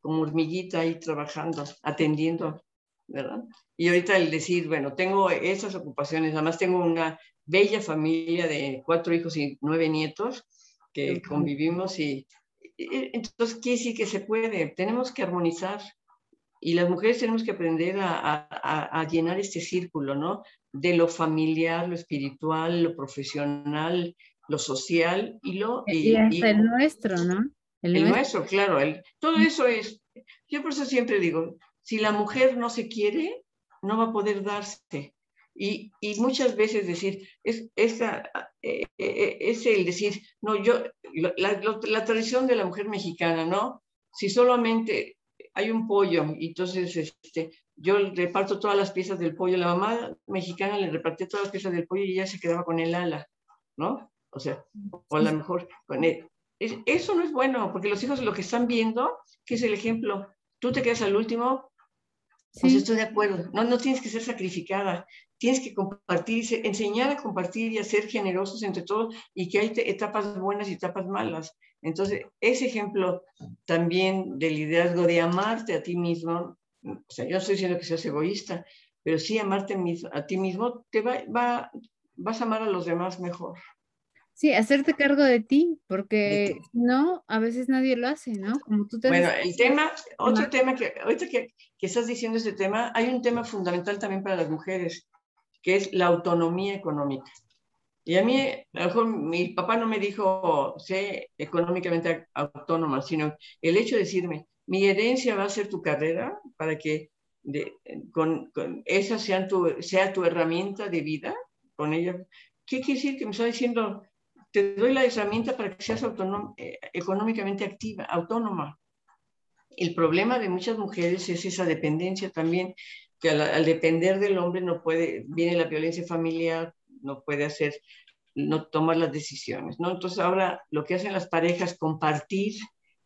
B: como hormiguita ahí trabajando, atendiendo, ¿verdad? Y ahorita el decir, bueno, tengo esas ocupaciones, además tengo una bella familia de cuatro hijos y nueve nietos que convivimos y, entonces quiere decir que se puede, tenemos que armonizar y las mujeres tenemos que aprender a, a, llenar este círculo, ¿no? De lo familiar, lo espiritual, lo profesional, lo social y lo...
A: Y, hasta el nuestro, ¿no?
B: El, nuestro, claro. El, todo eso es... Yo por eso siempre digo, si la mujer no se quiere, no va a poder darse. Y, muchas veces decir, es, esa, eh, eh, es el decir, no, yo, la, la, tradición de la mujer mexicana, ¿no? Si solamente hay un pollo y entonces este, yo reparto todas las piezas del pollo, la mamá mexicana le repartía todas las piezas del pollo y ella se quedaba con el ala, ¿no? O sea, o a lo mejor con él. eso no es bueno, porque los hijos lo que están viendo, que es el ejemplo, tú te quedas al último, pues estoy de acuerdo, no, no tienes que ser sacrificada, tienes que compartir, enseñar a compartir y a ser generosos entre todos y que hay etapas buenas y etapas malas. Entonces, ese ejemplo también del liderazgo de amarte a ti mismo, o sea, yo no estoy diciendo que seas egoísta, pero sí amarte a ti mismo, te va, va, vas a amar a los demás mejor.
A: Sí, hacerte cargo de ti, porque no, a veces nadie lo hace, ¿no?
B: Como tú te Bueno, el tema, otro tema que, ahorita que, que, estás diciendo este tema, hay un tema fundamental también para las mujeres, que es la autonomía económica. Y a mí, a lo mejor mi papá no me dijo, sé económicamente autónoma, sino el hecho de decirme, mi herencia va a ser tu carrera para que de, con, con, esa sea tu, sea tu herramienta de vida, con ella. ¿Qué quiere decir que me está diciendo, te doy la herramienta para que seas eh, económicamente activa, autónoma. El problema de muchas mujeres es esa dependencia también, que al, depender del hombre no puede, viene la violencia familiar, no puede hacer, no tomar las decisiones, ¿no? Entonces ahora lo que hacen las parejas, compartir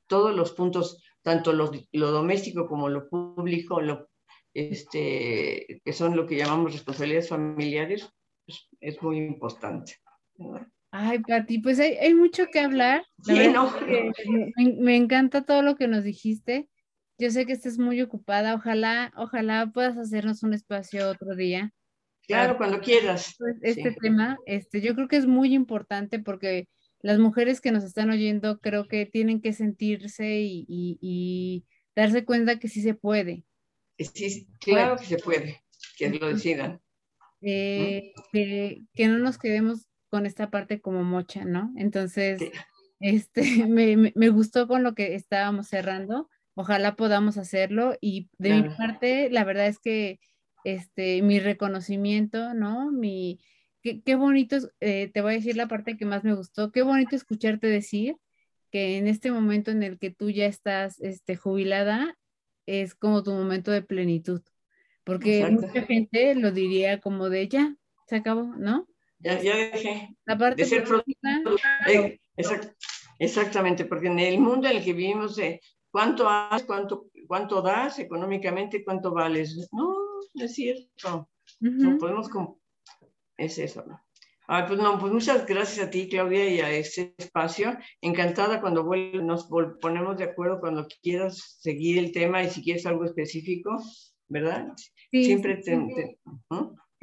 B: todos los puntos, tanto lo, doméstico como lo público, lo, este, que son lo que llamamos responsabilidades familiares, pues, es muy importante.
A: Ay, Pati, pues hay, mucho que hablar. me, encanta todo lo que nos dijiste. Yo sé que estés muy ocupada. Ojalá, ojalá puedas hacernos un espacio otro día.
B: Claro, cuando quieras.
A: Pues, este tema, este, yo creo que es muy importante porque las mujeres que nos están oyendo creo que tienen que sentirse y, darse cuenta que sí se puede.
B: Sí, claro que se puede, que lo decidan.
A: Eh, que, que, no nos quedemos con esta parte como mocha, ¿no? Entonces, este, <laughs> me, gustó con lo que estábamos cerrando. Ojalá podamos hacerlo y de mi parte, la verdad es que este, mi reconocimiento, ¿no? Mi, qué, bonito, eh, te voy a decir la parte que más me gustó, qué bonito escucharte decir que en este momento en el que tú ya estás este, jubilada, es como tu momento de plenitud, porque mucha gente lo diría como de ya, se acabó, ¿no?
B: Ya, ya dejé de ser eh, exactamente, porque en el mundo en el que vivimos, eh, ¿cuánto haces, cuánto, cuánto das económicamente, cuánto vales? No, es cierto. No podemos... Es eso, ¿no? Ah, pues no, pues muchas gracias a ti, Claudia, y a este espacio. Encantada cuando nos ponemos de acuerdo, cuando quieras seguir el tema y si quieres algo específico, ¿verdad? Siempre te...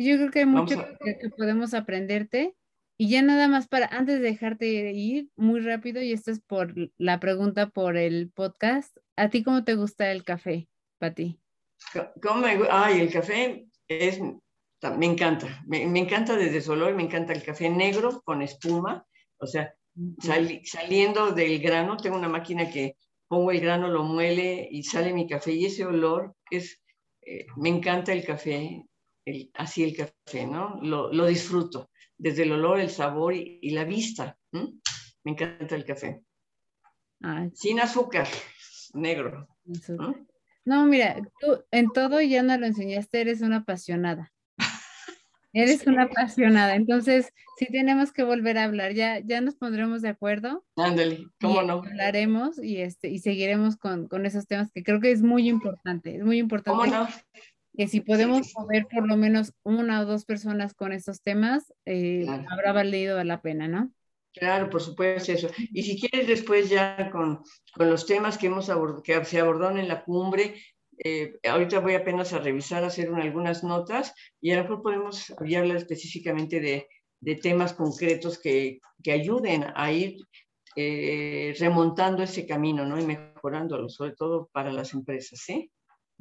A: Yo creo que hay mucho que, podemos aprenderte. Y ya nada más para, antes de dejarte ir, muy rápido, y esto es por la pregunta por el podcast, ¿a ti cómo te gusta el café, Pati?
B: ¿Cómo me Ay, el café es, me encanta, me, encanta desde su olor, me encanta el café negro con espuma, o sea, saliendo del grano, tengo una máquina que pongo el grano, lo muele y sale mi café, y ese olor es, eh, me encanta el café, así el café, ¿no? Lo, disfruto, desde el olor, el sabor y, la vista. Me encanta el café. Sin azúcar, negro.
A: ¿no? mira, tú en todo ya no lo enseñaste, eres una apasionada. <laughs> Eres una apasionada, entonces sí tenemos que volver a hablar, ya, ya nos pondremos de acuerdo.
B: Ándale, cómo no.
A: Hablaremos y, este, y seguiremos con, con, esos temas que creo que es muy importante, es muy importante.
B: ¿Cómo no?
A: Que si podemos mover por lo menos una o dos personas con estos temas, eh, habrá valido la pena, ¿no?
B: Claro, por supuesto eso. Y si quieres después ya con, con los temas que, hemos que se abordaron en la cumbre, eh, ahorita voy apenas a revisar, hacer algunas notas y a lo mejor podemos hablar específicamente de, de, temas concretos que, que, ayuden a ir eh, remontando ese camino ¿no? y mejorándolo, sobre todo para las empresas. ¿sí?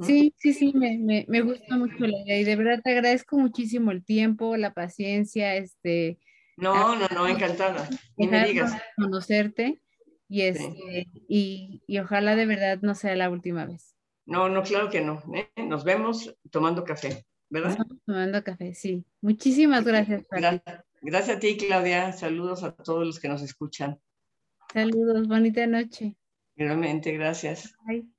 A: Sí, sí, sí, me, me, me, gusta mucho la idea y de verdad te agradezco muchísimo el tiempo, la paciencia, este,
B: no, no, no, encantada. Ni me digas.
A: Conocerte y, este, y, y, ojalá de verdad no sea la última vez.
B: No, no, claro que no. ¿eh? Nos vemos tomando café, ¿verdad?
A: tomando café, sí. Muchísimas gracias.
B: Gracias, gracias a ti, Claudia. Saludos a todos los que nos escuchan.
A: Saludos, bonita noche.
B: Realmente, gracias. Bye.